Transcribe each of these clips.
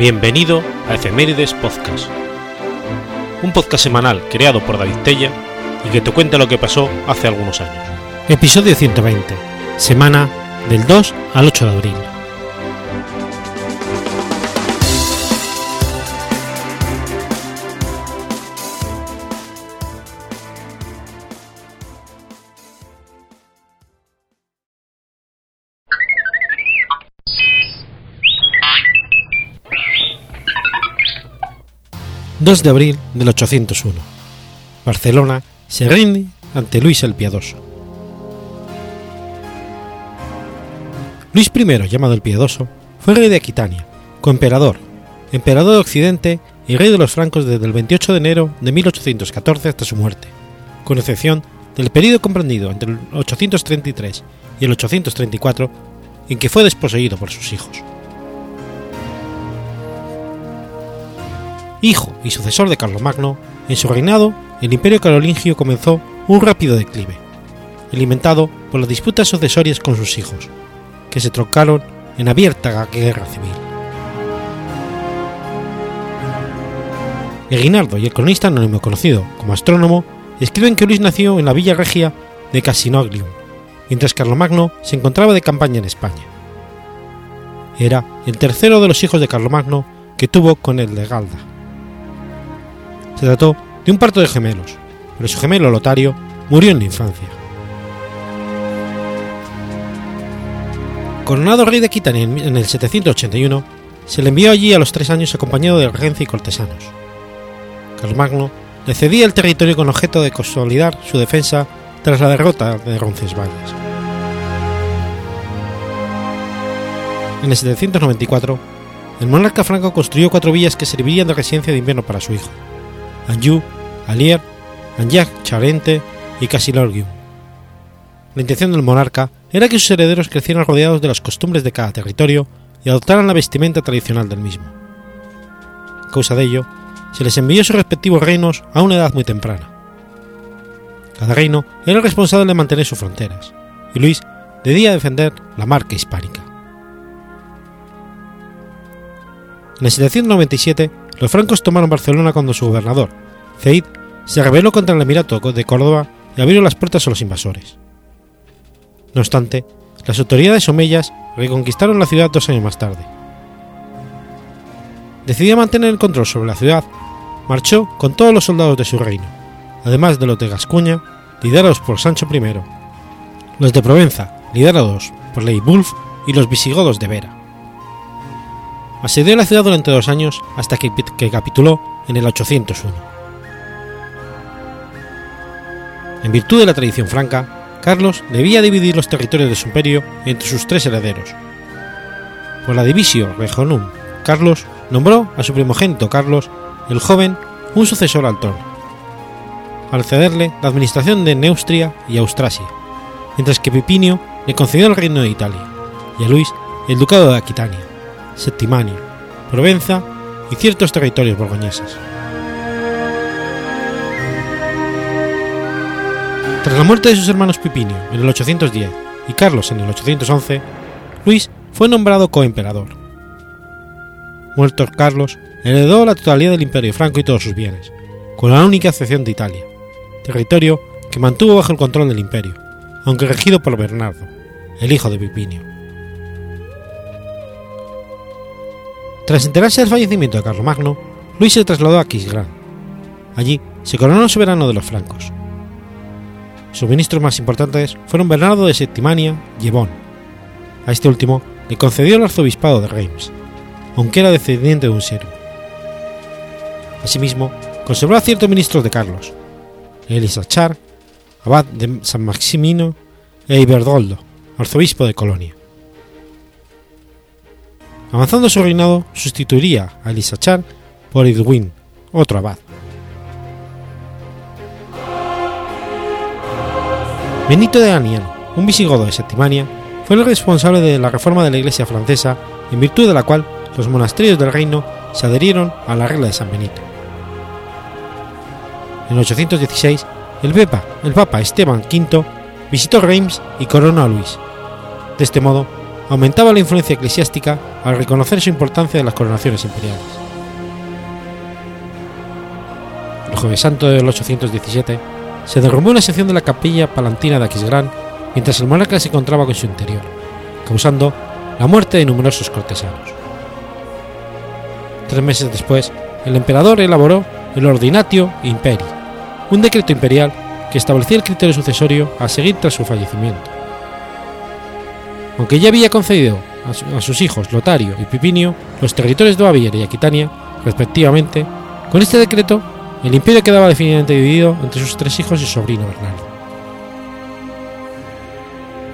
Bienvenido a Efemérides Podcast, un podcast semanal creado por David Tella y que te cuenta lo que pasó hace algunos años. Episodio 120, semana del 2 al 8 de abril. 2 de abril del 801. Barcelona se rinde ante Luis el Piadoso. Luis I, llamado el Piadoso, fue rey de Aquitania, coemperador, emperador de Occidente y rey de los francos desde el 28 de enero de 1814 hasta su muerte, con excepción del período comprendido entre el 833 y el 834 en que fue desposeído por sus hijos. Hijo y sucesor de Carlomagno, en su reinado el imperio carolingio comenzó un rápido declive, alimentado por las disputas sucesorias con sus hijos, que se trocaron en abierta guerra civil. Eguinaldo y el cronista anónimo conocido como astrónomo escriben que Luis nació en la villa regia de Casinoglium, mientras Carlomagno se encontraba de campaña en España. Era el tercero de los hijos de Carlomagno que tuvo con el de Galda. Se trató de un parto de gemelos, pero su gemelo Lotario murió en la infancia. Coronado rey de Aquitania en el 781, se le envió allí a los tres años acompañado de regencia y cortesanos. Carlomagno le cedía el territorio con objeto de consolidar su defensa tras la derrota de Roncesvalles. En el 794, el monarca franco construyó cuatro villas que servirían de residencia de invierno para su hijo, Anjou, Alier, Anjac Charente y Casilorgium. La intención del monarca era que sus herederos crecieran rodeados de las costumbres de cada territorio y adoptaran la vestimenta tradicional del mismo. A causa de ello, se les envió sus respectivos reinos a una edad muy temprana. Cada reino era responsable de mantener sus fronteras, y Luis debía defender la marca hispánica. En el 797, los francos tomaron Barcelona cuando su gobernador, Zeid, se rebeló contra el Emirato de Córdoba y abrió las puertas a los invasores. No obstante, las autoridades omeyas reconquistaron la ciudad dos años más tarde. Decidió mantener el control sobre la ciudad, marchó con todos los soldados de su reino, además de los de Gascuña, liderados por Sancho I, los de Provenza, liderados por Leibulf y los visigodos de Vera. Asedió la ciudad durante dos años hasta que, capituló en el 801. En virtud de la tradición franca, Carlos debía dividir los territorios de su imperio entre sus tres herederos. Por la divisio Regonum, Carlos nombró a su primogénito Carlos, el joven, un sucesor al trono, al cederle la administración de Neustria y Austrasia, mientras que Pipinio le concedió el reino de Italia, y a Luis el ducado de Aquitania. Septimania, Provenza y ciertos territorios borgoñeses. Tras la muerte de sus hermanos Pipinio en el 810 y Carlos en el 811, Luis fue nombrado coemperador. Muerto Carlos, heredó la totalidad del imperio franco y todos sus bienes, con la única excepción de Italia, territorio que mantuvo bajo el control del imperio, aunque regido por Bernardo, el hijo de Pipinio. Tras enterarse del fallecimiento de Carlomagno, Luis se trasladó a Aquisgrán. Allí se coronó soberano de los francos. Sus ministros más importantes fueron Bernardo de Septimania y Ebón. A este último le concedió el arzobispado de Reims, aunque era descendiente de un siervo. Asimismo, conservó a ciertos ministros de Carlos, Elisachar, abad de San Maximino e Iberdoldo, arzobispo de Colonia. Avanzando su reinado, sustituiría a Elisachar por Edwin, otro abad. Benito de Anian, un visigodo de Septimania, fue el responsable de la reforma de la Iglesia francesa, en virtud de la cual los monasterios del reino se adherieron a la regla de San Benito. En 816, el Papa, el Papa Esteban V visitó Reims y coronó a Luis. De este modo, aumentaba la influencia eclesiástica al reconocer su importancia en las coronaciones imperiales. El Jueves Santo del 817 se derrumbó una sección de la capilla palantina de Aquisgrán mientras el monarca se encontraba con su interior, causando la muerte de numerosos cortesanos. Tres meses después, el emperador elaboró el Ordinatio Imperi, un decreto imperial que establecía el criterio sucesorio a seguir tras su fallecimiento. Aunque ya había concedido a, sus hijos Lotario y Pipinio los territorios de Baviera y Aquitania, respectivamente, con este decreto el imperio quedaba definitivamente dividido entre sus tres hijos y su sobrino Bernardo.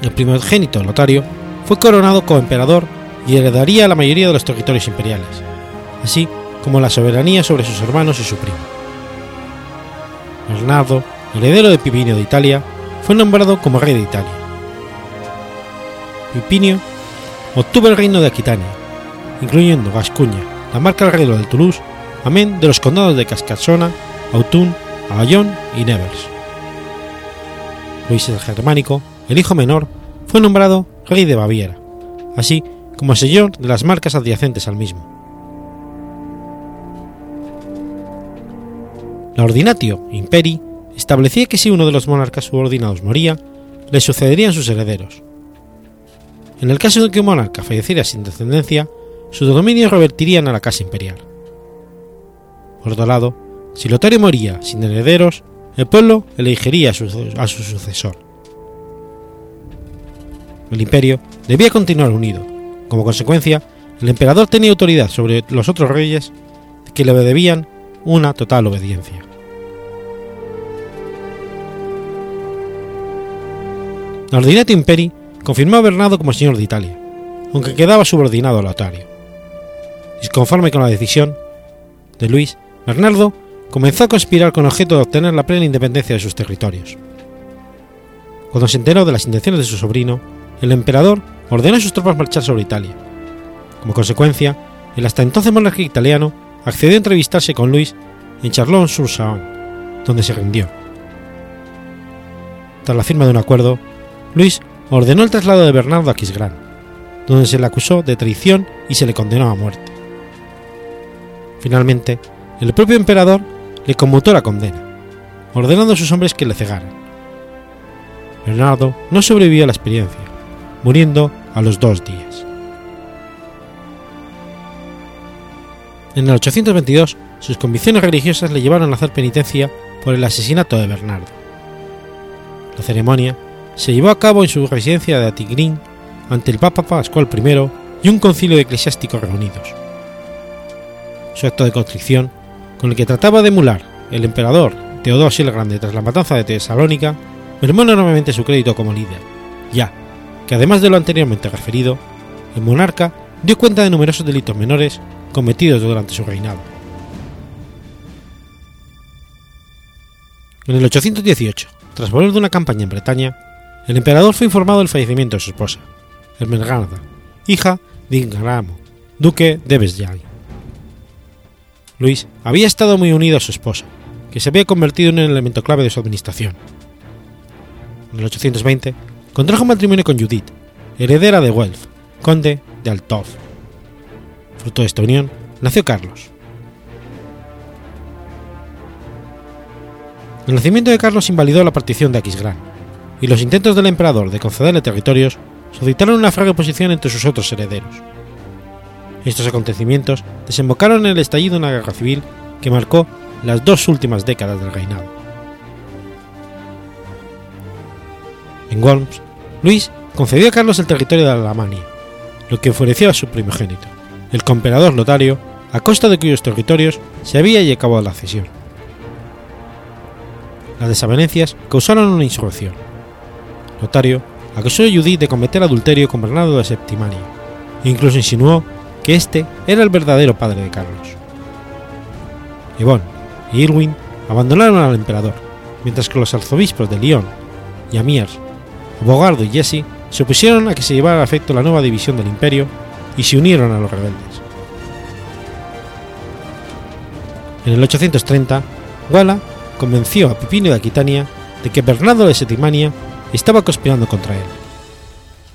El primogénito Lotario fue coronado como emperador y heredaría la mayoría de los territorios imperiales, así como la soberanía sobre sus hermanos y su primo. Bernardo, heredero de Pipinio de Italia, fue nombrado como rey de Italia. Pipinio obtuvo el reino de Aquitania, incluyendo Gascuña, la marca del de Toulouse, amén de los condados de Cascasona, Autun, Avallón y Nevers. Luis el Germánico, el hijo menor, fue nombrado rey de Baviera, así como señor de las marcas adyacentes al mismo. La Ordinatio Imperi establecía que si uno de los monarcas subordinados moría, le sucederían sus herederos. En el caso de que un monarca falleciera sin descendencia, sus dominios revertirían a la casa imperial. Por otro lado, si Lotario moría sin herederos, el pueblo elegiría a su, sucesor. El imperio debía continuar unido. Como consecuencia, el emperador tenía autoridad sobre los otros reyes que le debían una total obediencia. La Ordinatio Imperi confirmó a Bernardo como señor de Italia, aunque quedaba subordinado a Lotario. Disconforme con la decisión de Luis, Bernardo comenzó a conspirar con objeto de obtener la plena independencia de sus territorios. Cuando se enteró de las intenciones de su sobrino, el emperador ordenó a sus tropas marchar sobre Italia. Como consecuencia, el hasta entonces monarca italiano accedió a entrevistarse con Luis en Charlon-sur-Saône, donde se rindió. Tras la firma de un acuerdo, Luis ordenó el traslado de Bernardo a Aquisgrán, donde se le acusó de traición y se le condenó a muerte. Finalmente, el propio emperador le conmutó la condena, ordenando a sus hombres que le cegaran. Bernardo no sobrevivió a la experiencia, muriendo a los dos días. En el 822, sus convicciones religiosas le llevaron a hacer penitencia por el asesinato de Bernardo. La ceremonia se llevó a cabo en su residencia de Atigrín ante el Papa Pascual I y un concilio de eclesiásticos reunidos. Su acto de constricción, con el que trataba de emular el emperador Teodosio el Grande tras la matanza de Tesalónica, mermó enormemente su crédito como líder, ya que además de lo anteriormente referido, el monarca dio cuenta de numerosos delitos menores cometidos durante su reinado. En el 818, tras volver de una campaña en Bretaña, el emperador fue informado del fallecimiento de su esposa, Ermengarda, hija de Ingramo, duque de Besjay. Luis había estado muy unido a su esposa, que se había convertido en un elemento clave de su administración. En el 820 contrajo matrimonio con Judith, heredera de Welf, conde de Altov. Fruto de esta unión nació Carlos. El nacimiento de Carlos invalidó la partición de Aquisgrán, y los intentos del emperador de concederle territorios suscitaron una frágil oposición entre sus otros herederos. Estos acontecimientos desembocaron en el estallido de una guerra civil que marcó las dos últimas décadas del reinado. En Worms, Luis concedió a Carlos el territorio de Alemania, lo que enfureció a su primogénito, el comperador Lotario, a costa de cuyos territorios se había llevado la cesión. Las desavenencias causaron una insurrección. Lotario acusó a Judith de cometer adulterio con Bernardo de Septimania, e incluso insinuó que este era el verdadero padre de Carlos. Yvonne y Irwin abandonaron al emperador, mientras que los arzobispos de Lyon y Amiens, Bogardo y Jesse se opusieron a que se llevara a efecto la nueva división del imperio y se unieron a los rebeldes. En el 830, Wala convenció a Pipino de Aquitania de que Bernardo de Septimania estaba conspirando contra él.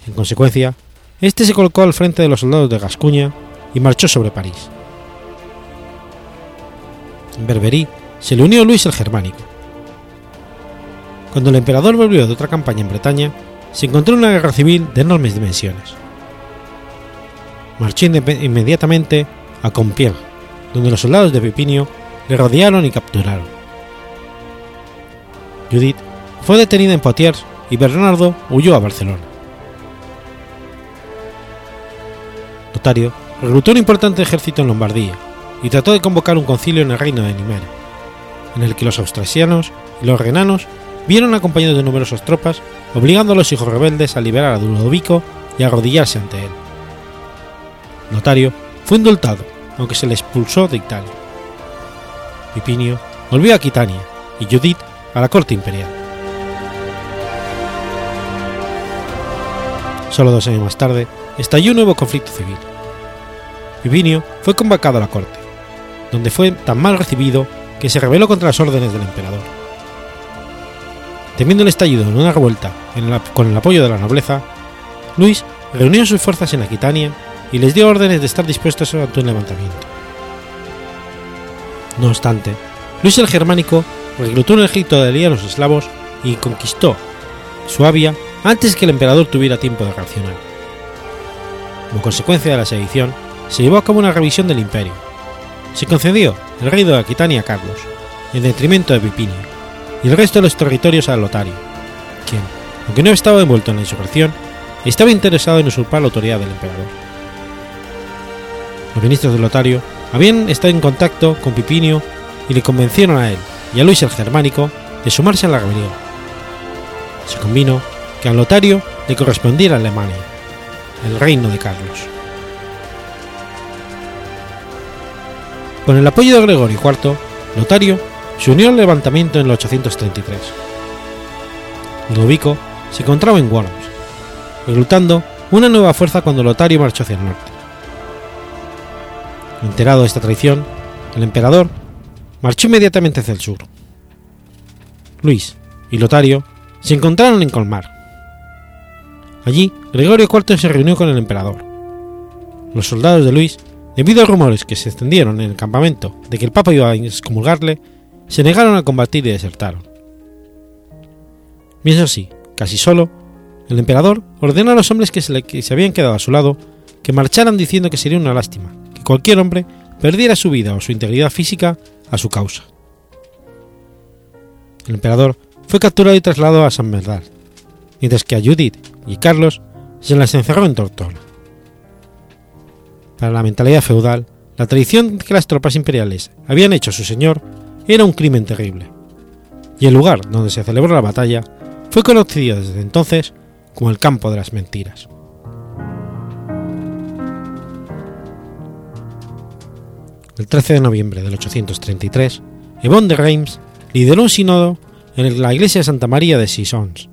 En consecuencia, este se colocó al frente de los soldados de Gascuña y marchó sobre París. En Berberí se le unió Luis el Germánico. Cuando el emperador volvió de otra campaña en Bretaña, se encontró una guerra civil de enormes dimensiones. Marchó inmediatamente a Compiègne, donde los soldados de Pipinio le rodearon y capturaron. Judith fue detenida en Poitiers y Bernardo huyó a Barcelona. Lotario reclutó un importante ejército en Lombardía y trató de convocar un concilio en el reino de Nimera, en el que los austrasianos y los renanos vieron acompañados de numerosas tropas, obligando a los hijos rebeldes a liberar a Ludovico y a arrodillarse ante él. Notario fue indultado, aunque se le expulsó de Italia. Pipinio volvió a Aquitania y Judith a la corte imperial. Solo dos años más tarde, estalló un nuevo conflicto civil. Pipinio fue convocado a la corte, donde fue tan mal recibido que se rebeló contra las órdenes del emperador. Temiendo el estallido en una revuelta con el apoyo de la nobleza, Luis reunió sus fuerzas en Aquitania y les dio órdenes de estar dispuestos ante un levantamiento. No obstante, Luis el Germánico reclutó un ejército de aliados eslavos y conquistó Suabia antes que el emperador tuviera tiempo de reaccionar. Como consecuencia de la sedición, se llevó a cabo una revisión del imperio. Se concedió el reino de Aquitania a Carlos, en detrimento de Pipinio, y el resto de los territorios a Lotario, quien, aunque no estaba envuelto en la insurrección, estaba interesado en usurpar la autoridad del emperador. Los ministros de Lotario habían estado en contacto con Pipinio y le convencieron a él y a Luis el Germánico de sumarse a la rebelión. Se convino que a Lotario le correspondiera Alemania, el reino de Carlos. Con el apoyo de Gregorio IV, Lotario se unió al levantamiento en el 833. Ludovico se encontraba en Worms, reclutando una nueva fuerza cuando Lotario marchó hacia el norte. Enterado de esta traición, el emperador marchó inmediatamente hacia el sur. Luis y Lotario se encontraron en Colmar. Allí, Gregorio IV se reunió con el emperador. Los soldados de Luis, debido a rumores que se extendieron en el campamento de que el papa iba a excomulgarle, se negaron a combatir y desertaron. Bien así, casi solo, el emperador ordenó a los hombres que se, que se habían quedado a su lado que marcharan diciendo que sería una lástima que cualquier hombre perdiera su vida o su integridad física a su causa. El emperador fue capturado y trasladado a San Bernard, mientras que a Judith y Carlos se las encerró en Tortona. Para la mentalidad feudal, la traición que las tropas imperiales habían hecho a su señor era un crimen terrible, y el lugar donde se celebró la batalla fue conocido desde entonces como el campo de las mentiras. El 13 de noviembre del 833, Ebon de Reims lideró un sínodo en la iglesia de Santa María de Sissons,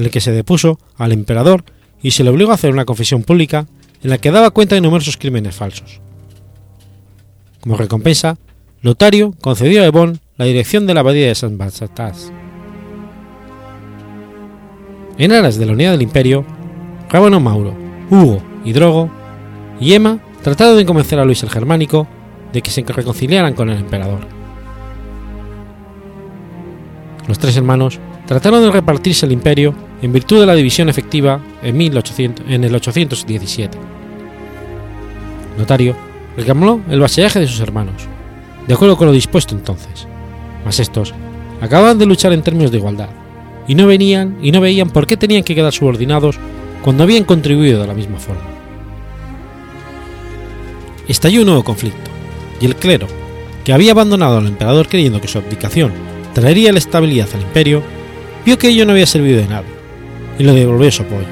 en el que se depuso al emperador y se le obligó a hacer una confesión pública en la que daba cuenta de numerosos crímenes falsos. Como recompensa, Lotario concedió a Ebon la dirección de la abadía de San Basatas. En aras de la unidad del imperio, Rábano Mauro, Hugo y Drogo y Emma trataron de convencer a Luis el Germánico de que se reconciliaran con el emperador. Los tres hermanos trataron de repartirse el imperio en virtud de la división efectiva en, 1800, en el 817. Notario reclamó el vasallaje de sus hermanos, de acuerdo con lo dispuesto entonces, mas estos acababan de luchar en términos de igualdad, y no venían y no veían por qué tenían que quedar subordinados cuando habían contribuido de la misma forma. Estalló un nuevo conflicto, y el clero, que había abandonado al emperador creyendo que su abdicación traería la estabilidad al imperio, vio que ello no había servido de nada, y le devolvió su apoyo.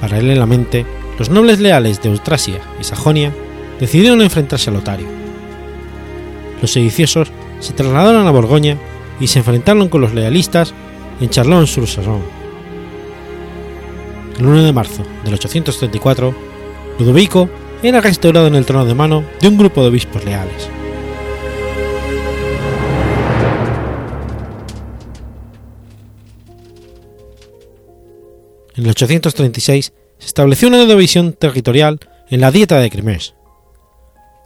Paralelamente, los nobles leales de Austrasia y Sajonia decidieron enfrentarse a Lotario. Los sediciosos se trasladaron a Borgoña y se enfrentaron con los lealistas en Charlon-sur-Saône. El 1 de marzo del 834, Ludovico era restaurado en el trono de mano de un grupo de obispos leales. En el 836 se estableció una división territorial en la Dieta de Crimea.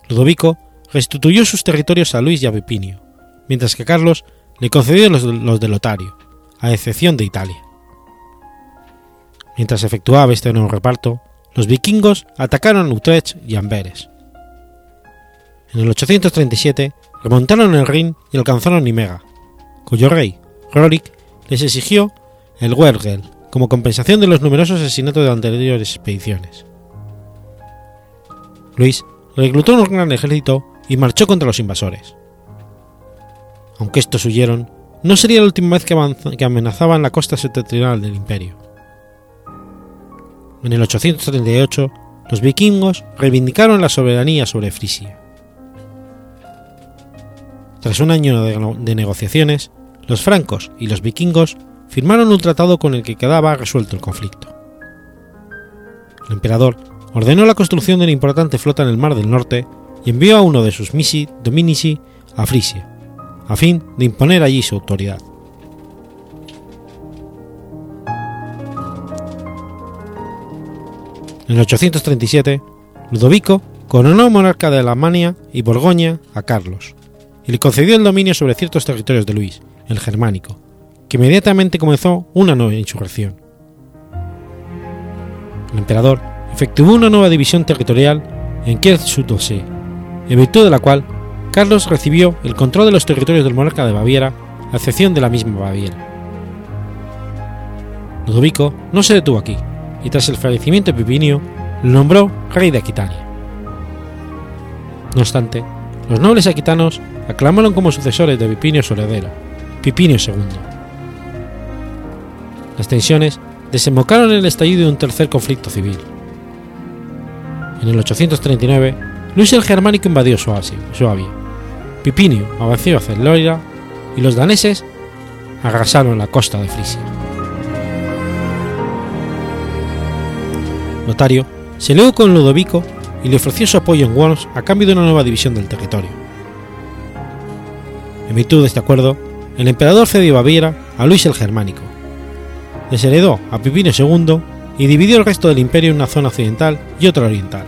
Ludovico restituyó sus territorios a Luis y a Pipinio, mientras que Carlos le concedió los, los de Lotario, a excepción de Italia. Mientras efectuaba este nuevo reparto, los vikingos atacaron Utrecht y Amberes. En el 837 remontaron el Rin y alcanzaron Nimega, cuyo rey, Rorik, les exigió el Wergel como compensación de los numerosos asesinatos de anteriores expediciones. Luis reclutó un gran ejército y marchó contra los invasores. Aunque estos huyeron, no sería la última vez que, que amenazaban la costa septentrional del imperio. En el 838, los vikingos reivindicaron la soberanía sobre Frisia. Tras un año de, de negociaciones, los francos y los vikingos firmaron un tratado con el que quedaba resuelto el conflicto. El emperador ordenó la construcción de una importante flota en el Mar del Norte y envió a uno de sus misi dominici a Frisia, a fin de imponer allí su autoridad. En el 837, Ludovico coronó monarca de Alemania y Borgoña a Carlos, y le concedió el dominio sobre ciertos territorios de Luis, el germánico, que inmediatamente comenzó una nueva insurrección. El emperador efectuó una nueva división territorial en Kiel-Südosee, en virtud de la cual Carlos recibió el control de los territorios del monarca de Baviera, a excepción de la misma Baviera. Ludovico no se detuvo aquí, y tras el fallecimiento de Pipinio, lo nombró rey de Aquitania. No obstante, los nobles aquitanos aclamaron como sucesores de Pipinio su heredero, Pipinio II. Las tensiones desembocaron en el estallido de un tercer conflicto civil. En el 839, Luis el Germánico invadió Suabia. Pipinio avanzó hacia Loira y los daneses arrasaron la costa de Frisia. Lotario se leó con Ludovico y le ofreció su apoyo en Worms a cambio de una nueva división del territorio. En virtud de este acuerdo, el emperador cedió Baviera a Luis el Germánico, desheredó a Pipino II y dividió el resto del imperio en una zona occidental y otra oriental.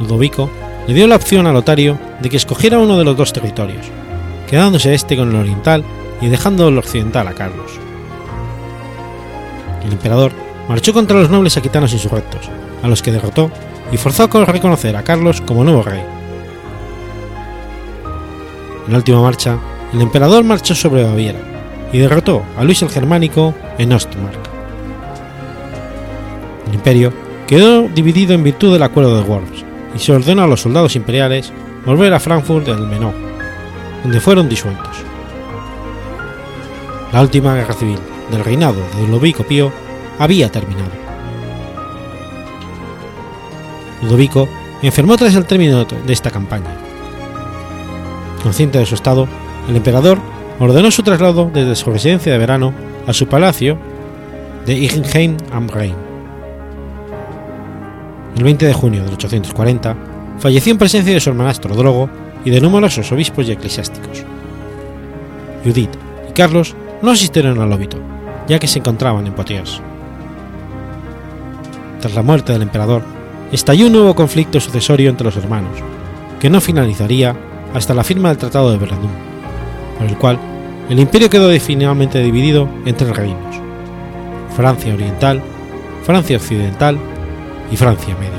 Ludovico le dio la opción a Lotario de que escogiera uno de los dos territorios, quedándose este con el oriental y dejando el occidental a Carlos. El emperador marchó contra los nobles aquitanos insurrectos, a los que derrotó y forzó a reconocer a Carlos como nuevo rey. En la última marcha, el emperador marchó sobre Baviera y derrotó a Luis el Germánico en Ostmark. El imperio quedó dividido en virtud del acuerdo de Worms y se ordenó a los soldados imperiales volver a Frankfurt del Menó, donde fueron disueltos. La última guerra civil del reinado de Ludovico Pío había terminado. Ludovico enfermó tras el término de esta campaña. Consciente de su estado, el emperador ordenó su traslado desde su residencia de verano a su palacio de Ingenheim am Rhein. El 20 de junio de 840 falleció en presencia de su hermanastro Drogo y de numerosos obispos y eclesiásticos. Judith y Carlos no asistieron al óbito, ya que se encontraban en Poitiers. Tras la muerte del emperador, estalló un nuevo conflicto sucesorio entre los hermanos, que no finalizaría hasta la firma del Tratado de Verdun, por el cual el imperio quedó definitivamente dividido en tres reinos, Francia Oriental, Francia Occidental y Francia Media.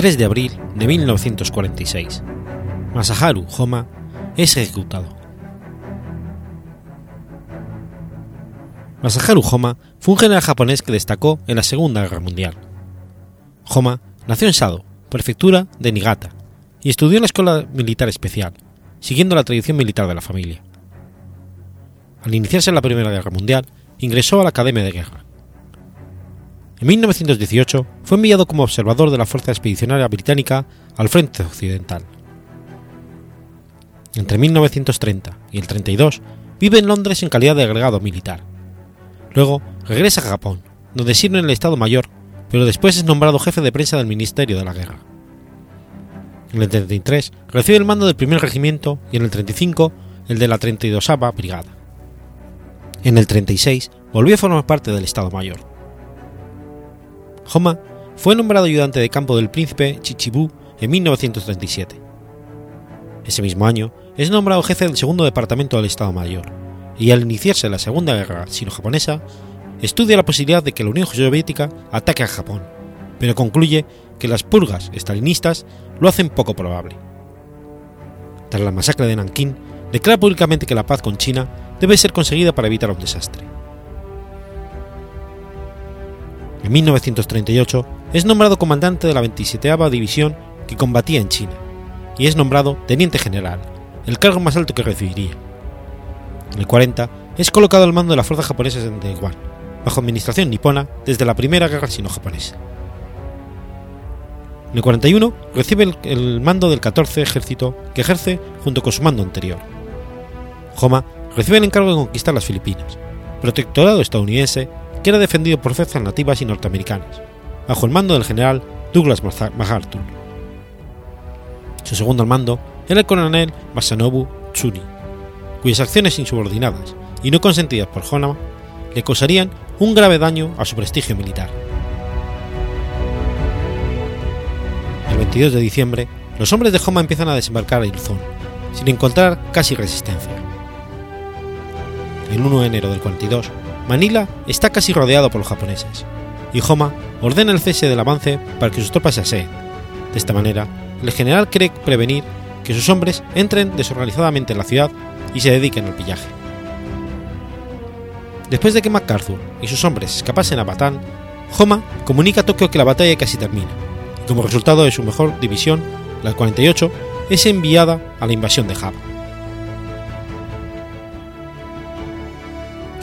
3 de abril de 1946. Masaharu Homa es ejecutado. Masaharu Homa fue un general japonés que destacó en la Segunda Guerra Mundial. Homa nació en Sado, prefectura de Niigata, y estudió en la Escuela Militar Especial, siguiendo la tradición militar de la familia. Al iniciarse la Primera Guerra Mundial, ingresó a la Academia de Guerra. En 1918 fue enviado como observador de la Fuerza Expedicionaria Británica al Frente Occidental. Entre 1930 y el 32 vive en Londres en calidad de agregado militar. Luego regresa a Japón, donde sirve en el Estado Mayor, pero después es nombrado jefe de prensa del Ministerio de la Guerra. En el 33 recibe el mando del primer regimiento y en el 35 el de la 32 Brigada. En el 36 volvió a formar parte del Estado Mayor. Homa fue nombrado ayudante de campo del príncipe Chichibu en 1937. Ese mismo año es nombrado jefe del segundo departamento del Estado Mayor y al iniciarse la Segunda Guerra Sino-Japonesa estudia la posibilidad de que la Unión Soviética ataque a Japón, pero concluye que las purgas estalinistas lo hacen poco probable. Tras la masacre de Nankín, declara públicamente que la paz con China debe ser conseguida para evitar un desastre. En 1938 es nombrado comandante de la 27 División que combatía en China, y es nombrado teniente general, el cargo más alto que recibiría. En el 40 es colocado al mando de las fuerzas japonesas en Taiwán, bajo administración nipona desde la Primera Guerra Sino-Japonesa. En el 41 recibe el, mando del 14 Ejército que ejerce junto con su mando anterior. Homa recibe el encargo de conquistar las Filipinas, protectorado estadounidense que era defendido por fuerzas nativas y norteamericanas, bajo el mando del general Douglas MacArthur. Su segundo al mando era el coronel Masanobu Tsuni, cuyas acciones insubordinadas y no consentidas por Honama le causarían un grave daño a su prestigio militar. El 22 de diciembre, los hombres de Homa empiezan a desembarcar a Luzón, sin encontrar casi resistencia. El 1 de enero del 42, Manila está casi rodeado por los japoneses, y Homa ordena el cese del avance para que sus tropas se aseen. De esta manera, el general cree prevenir que sus hombres entren desorganizadamente en la ciudad y se dediquen al pillaje. Después de que MacArthur y sus hombres escapasen a Batán, Homa comunica a Tokio que la batalla casi termina, y como resultado de su mejor división, la 48, es enviada a la invasión de Java.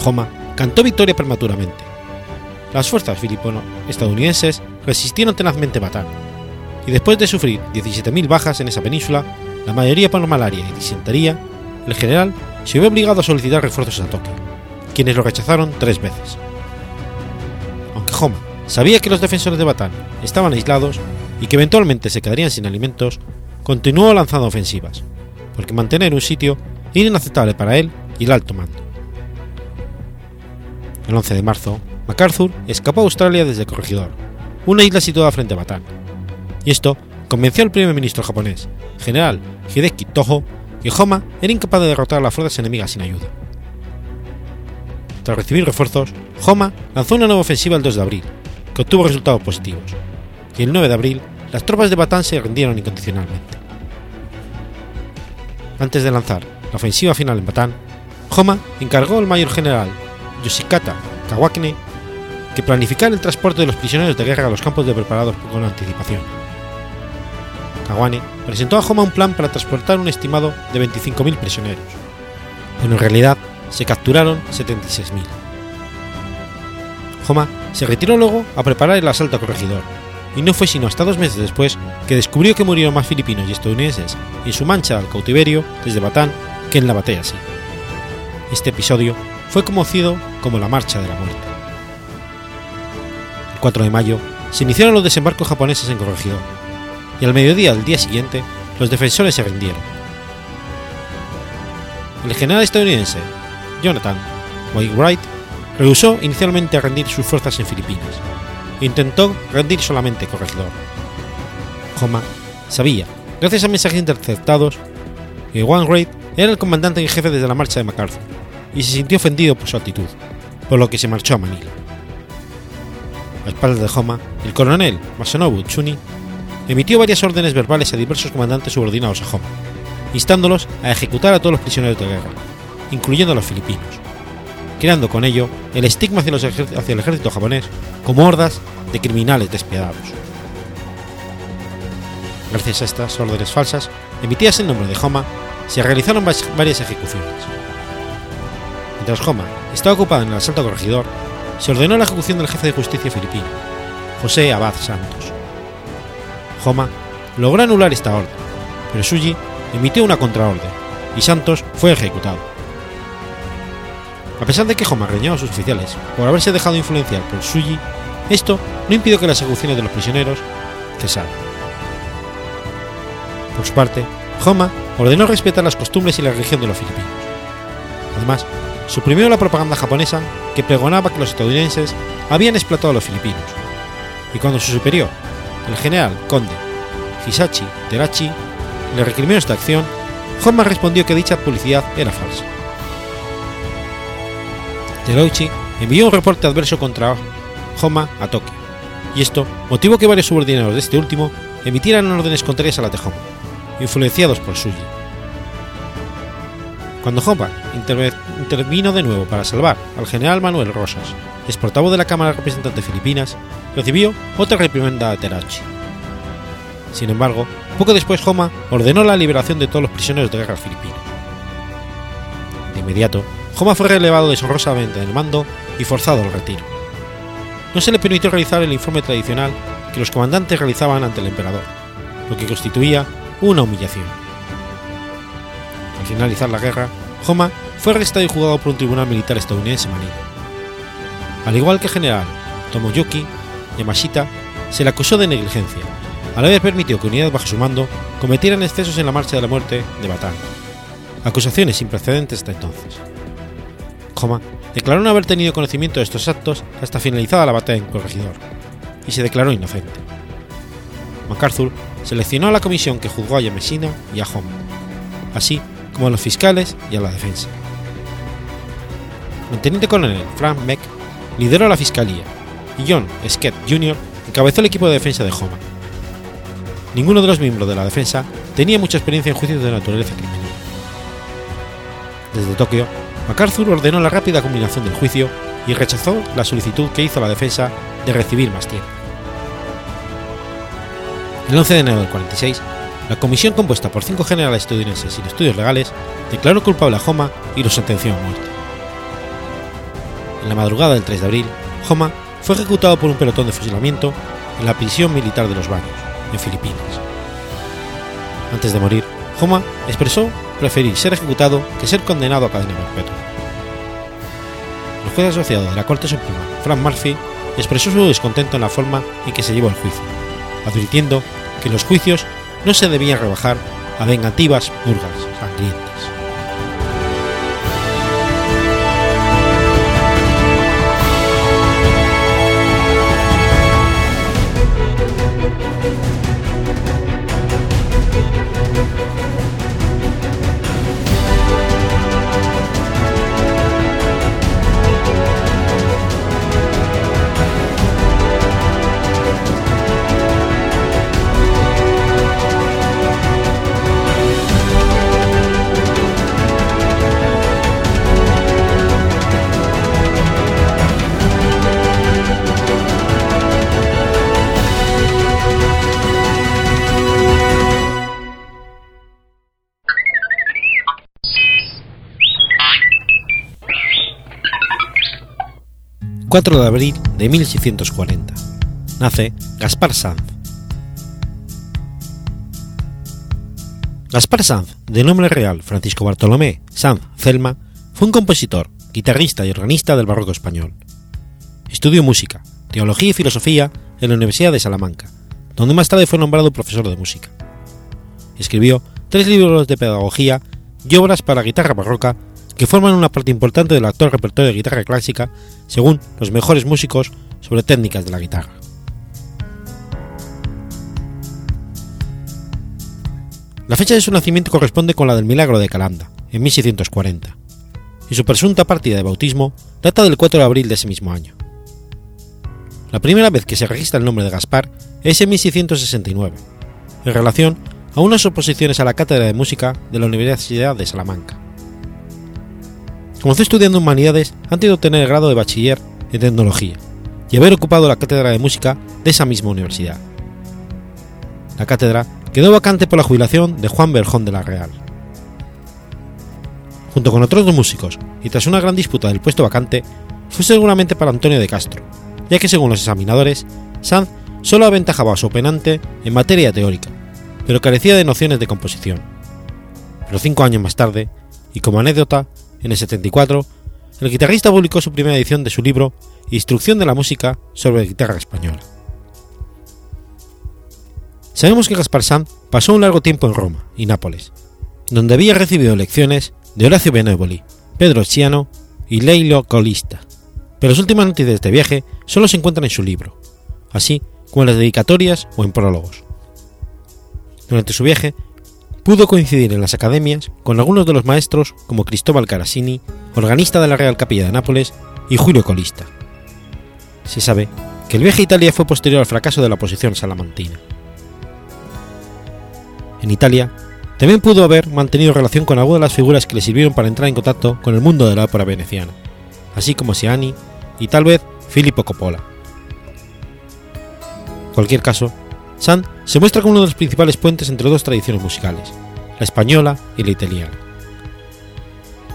Homa cantó victoria prematuramente. Las fuerzas filipono-estadounidenses resistieron tenazmente Batán, y después de sufrir 17.000 bajas en esa península, la mayoría por malaria y disentería, el general se vio obligado a solicitar refuerzos a Tokio, quienes lo rechazaron tres veces. Aunque Homa sabía que los defensores de Batán estaban aislados y que eventualmente se quedarían sin alimentos, continuó lanzando ofensivas, porque mantener un sitio era inaceptable para él y el alto mando. El 11 de marzo, MacArthur escapó a Australia desde Corregidor, una isla situada frente a Batán, y esto convenció al primer ministro japonés, general Hideki Toho, que Homa era incapaz de derrotar a las fuerzas enemigas sin ayuda. Tras recibir refuerzos, Homa lanzó una nueva ofensiva el 2 de abril, que obtuvo resultados positivos, y el 9 de abril las tropas de Batán se rindieron incondicionalmente. Antes de lanzar la ofensiva final en Batán, Homa encargó al mayor general Yoshikata Kawakine que planificara el transporte de los prisioneros de guerra a los campos de preparados con anticipación. Kawane presentó a Homa un plan para transportar un estimado de 25.000 prisioneros, pero en realidad se capturaron 76.000. Homa se retiró luego a preparar el asalto a Corregidor, y no fue sino hasta dos meses después que descubrió que murieron más filipinos y estadounidenses en su mancha al cautiverio desde Batán que en la batalla sí. Este episodio fue conocido como la Marcha de la Muerte. El 4 de mayo se iniciaron los desembarcos japoneses en Corregidor, y al mediodía del día siguiente los defensores se rindieron. El general estadounidense Jonathan Wainwright rehusó inicialmente a rendir sus fuerzas en Filipinas e intentó rendir solamente Corregidor. Homa sabía, gracias a mensajes interceptados, que Wainwright era el comandante en jefe desde la marcha de MacArthur y se sintió ofendido por su actitud, por lo que se marchó a Manila. A espaldas de Homa, el coronel Masanobu Chuni emitió varias órdenes verbales a diversos comandantes subordinados a Homa, instándolos a ejecutar a todos los prisioneros de guerra, incluyendo a los filipinos, creando con ello el estigma hacia, hacia el ejército japonés como hordas de criminales despiadados. Gracias a estas órdenes falsas, emitidas en nombre de Homa, se realizaron varias ejecuciones. Mientras Homa estaba ocupado en el asalto corregidor, se ordenó la ejecución del jefe de justicia filipino, José Abad Santos. Homa logró anular esta orden, pero Suji emitió una contraorden y Santos fue ejecutado. A pesar de que Homa reñó a sus oficiales por haberse dejado influenciar por Suji, esto no impidió que las ejecuciones de los prisioneros cesaran. Por su parte, Homa ordenó respetar las costumbres y la religión de los filipinos. Además, suprimió la propaganda japonesa que pregonaba que los estadounidenses habían explotado a los filipinos, y cuando su superior, el general conde Hisachi Terachi, le recriminó esta acción, Homa respondió que dicha publicidad era falsa. Teroichi envió un reporte adverso contra Homa a Tokio, y esto motivó que varios subordinados de este último emitieran órdenes contrarias a la de Homa, influenciados por Suji. Cuando Homa intervino de nuevo para salvar al general Manuel Rosas, ex portavoz de la Cámara de Representantes Filipinas, recibió otra reprimenda de Terachi. Sin embargo, poco después Homa ordenó la liberación de todos los prisioneros de guerra filipinos. De inmediato, Homa fue relevado deshonrosamente del mando y forzado al retiro. No se le permitió realizar el informe tradicional que los comandantes realizaban ante el emperador, lo que constituía una humillación. Al finalizar la guerra, Homa fue arrestado y juzgado por un tribunal militar estadounidense Manila. Al igual que el general Tomoyuki Yamashita, se le acusó de negligencia, al haber permitido que unidades bajo su mando cometieran excesos en la marcha de la muerte de Batán, acusaciones sin precedentes hasta entonces. Homa declaró no haber tenido conocimiento de estos actos hasta finalizada la batalla en Corregidor, y se declaró inocente. MacArthur seleccionó a la comisión que juzgó a Yamashina y a Homa, así como a los fiscales y a la defensa. El teniente coronel Frank Meck lideró la fiscalía y John Skett Jr. encabezó el equipo de defensa de Homa. Ninguno de los miembros de la defensa tenía mucha experiencia en juicios de naturaleza criminal. Desde Tokio, MacArthur ordenó la rápida combinación del juicio y rechazó la solicitud que hizo la defensa de recibir más tiempo. El 11 de enero del 46, la comisión compuesta por cinco generales estadounidenses sin estudios legales declaró culpable a Homa y lo sentenció a muerte. En la madrugada del 3 de abril, Homa fue ejecutado por un pelotón de fusilamiento en la prisión militar de los Baños, en Filipinas. Antes de morir, Homa expresó preferir ser ejecutado que ser condenado a cadena perpetua. El juez asociado de la Corte Suprema, Frank Murphy, expresó su descontento en la forma en que se llevó el juicio, advirtiendo que los juicios no se debían rebajar a vengativas purgas sangrientas. 4 de abril de 1640. Nace Gaspar Sanz. Gaspar Sanz, de nombre real Francisco Bartolomé Sanz Celma, fue un compositor, guitarrista y organista del barroco español. Estudió música, teología y filosofía en la Universidad de Salamanca, donde más tarde fue nombrado profesor de música. Escribió tres libros de pedagogía y obras para guitarra barroca que forman una parte importante del actual repertorio de guitarra clásica, según los mejores músicos sobre técnicas de la guitarra. La fecha de su nacimiento corresponde con la del Milagro de Calanda, en 1640, y su presunta partida de bautismo data del 4 de abril de ese mismo año. La primera vez que se registra el nombre de Gaspar es en 1669, en relación a unas oposiciones a la cátedra de música de la Universidad de Salamanca. Comenzó estudiando humanidades antes de obtener el grado de bachiller en tecnología y haber ocupado la cátedra de música de esa misma universidad. La cátedra quedó vacante por la jubilación de Juan Berjón de la Real. Junto con otros dos músicos, y tras una gran disputa del puesto vacante, fue seguramente para Antonio de Castro, ya que según los examinadores, Sanz solo aventajaba a su oponente en materia teórica, pero carecía de nociones de composición. Pero cinco años más tarde, y como anécdota, en el 74, el guitarrista publicó su primera edición de su libro Instrucción de la música sobre guitarra española. Sabemos que Gaspar Sanz pasó un largo tiempo en Roma y Nápoles, donde había recibido lecciones de Horacio Benevoli, Pedro Chiano y Leilo Colista, pero las últimas noticias de este viaje solo se encuentran en su libro, así como en las dedicatorias o en prólogos. Durante su viaje, pudo coincidir en las academias con algunos de los maestros como Cristóbal Carasini, organista de la Real Capilla de Nápoles, y Julio Colista. Se sabe que el viaje a Italia fue posterior al fracaso de la oposición salamantina. En Italia, también pudo haber mantenido relación con algunas de las figuras que le sirvieron para entrar en contacto con el mundo de la ópera veneciana, así como Siani y tal vez Filippo Coppola. En cualquier caso, Sand se muestra como uno de los principales puentes entre dos tradiciones musicales, la española y la italiana.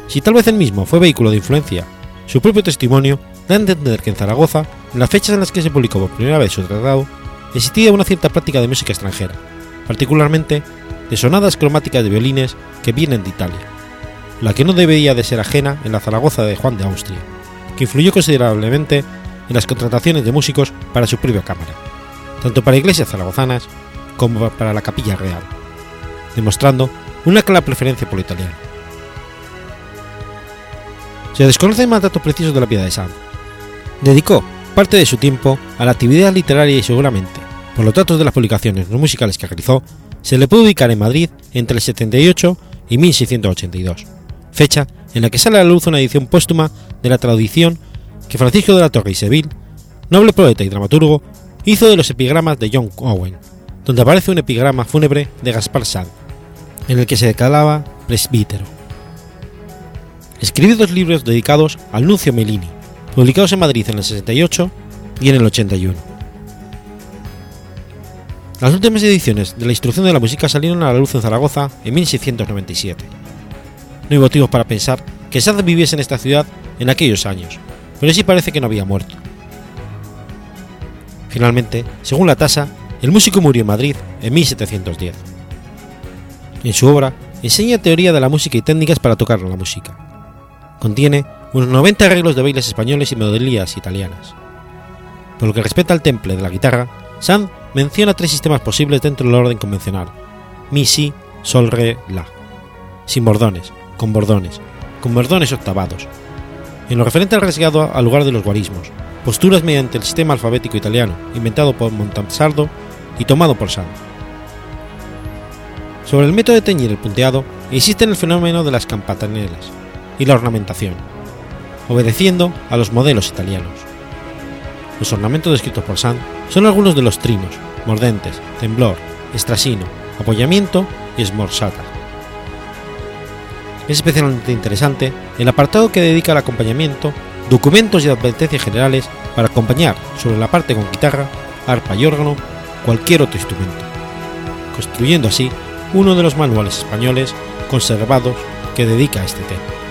Si tal vez él mismo fue vehículo de influencia, su propio testimonio da a entender que en Zaragoza, en las fechas en las que se publicó por primera vez su tratado, existía una cierta práctica de música extranjera, particularmente de sonadas cromáticas de violines que vienen de Italia, la que no debería de ser ajena en la Zaragoza de Juan de Austria, que influyó considerablemente en las contrataciones de músicos para su propia cámara, tanto para iglesias zaragozanas como para la capilla real, demostrando una clara preferencia por lo italiano. Se desconocen más datos precisos de la vida de Sanz. Dedicó parte de su tiempo a la actividad literaria y seguramente, por los datos de las publicaciones no musicales que realizó, se le puede ubicar en Madrid entre el 78 y 1682, fecha en la que sale a la luz una edición póstuma de la tradición que Francisco de la Torre y Seville, noble poeta y dramaturgo, hizo de los epigramas de John Owen, donde aparece un epigrama fúnebre de Gaspar Sanz, en el que se declaraba presbítero. Escribió dos libros dedicados al Nuncio Melini, publicados en Madrid en el 68 y en el 81 las últimas ediciones de la Instrucción de la Música salieron a la luz en Zaragoza en 1697. No hay motivos para pensar que Sanz viviese en esta ciudad en aquellos años, pero sí parece que no había muerto. Finalmente, según la tasa, el músico murió en Madrid en 1710. En su obra enseña teoría de la música y técnicas para tocar la música. Contiene unos 90 arreglos de bailes españoles y melodías italianas. Por lo que respecta al temple de la guitarra, Sanz menciona tres sistemas posibles dentro del orden convencional: mi, si, sol, re, la, sin bordones, con bordones, con bordones octavados. En lo referente al rasgado al lugar de los guarismos, posturas mediante el sistema alfabético italiano inventado por Montansardo y tomado por Sanz. Sobre el método de teñir el punteado existe el fenómeno de las campananelas y la ornamentación, obedeciendo a los modelos italianos. Los ornamentos descritos por Sanz son algunos de los trinos, mordentes, temblor, estrasino, apoyamiento y smorzata. Es especialmente interesante el apartado que dedica al acompañamiento, documentos y advertencias generales para acompañar sobre la parte con guitarra, arpa y órgano cualquier otro instrumento, construyendo así uno de los manuales españoles conservados que dedica a este tema.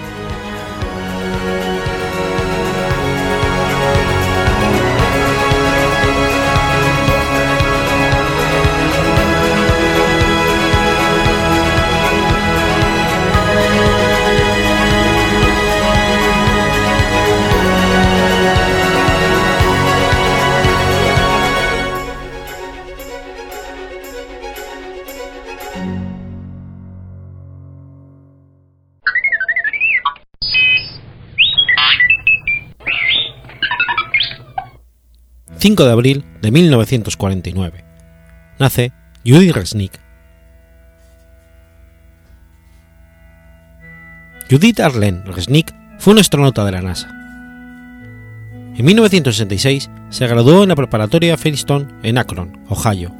5 de abril de 1949. Nace Judith Resnick. Judith Arlene Resnick fue una astronauta de la NASA. En 1966 se graduó en la preparatoria Firestone en Akron, Ohio,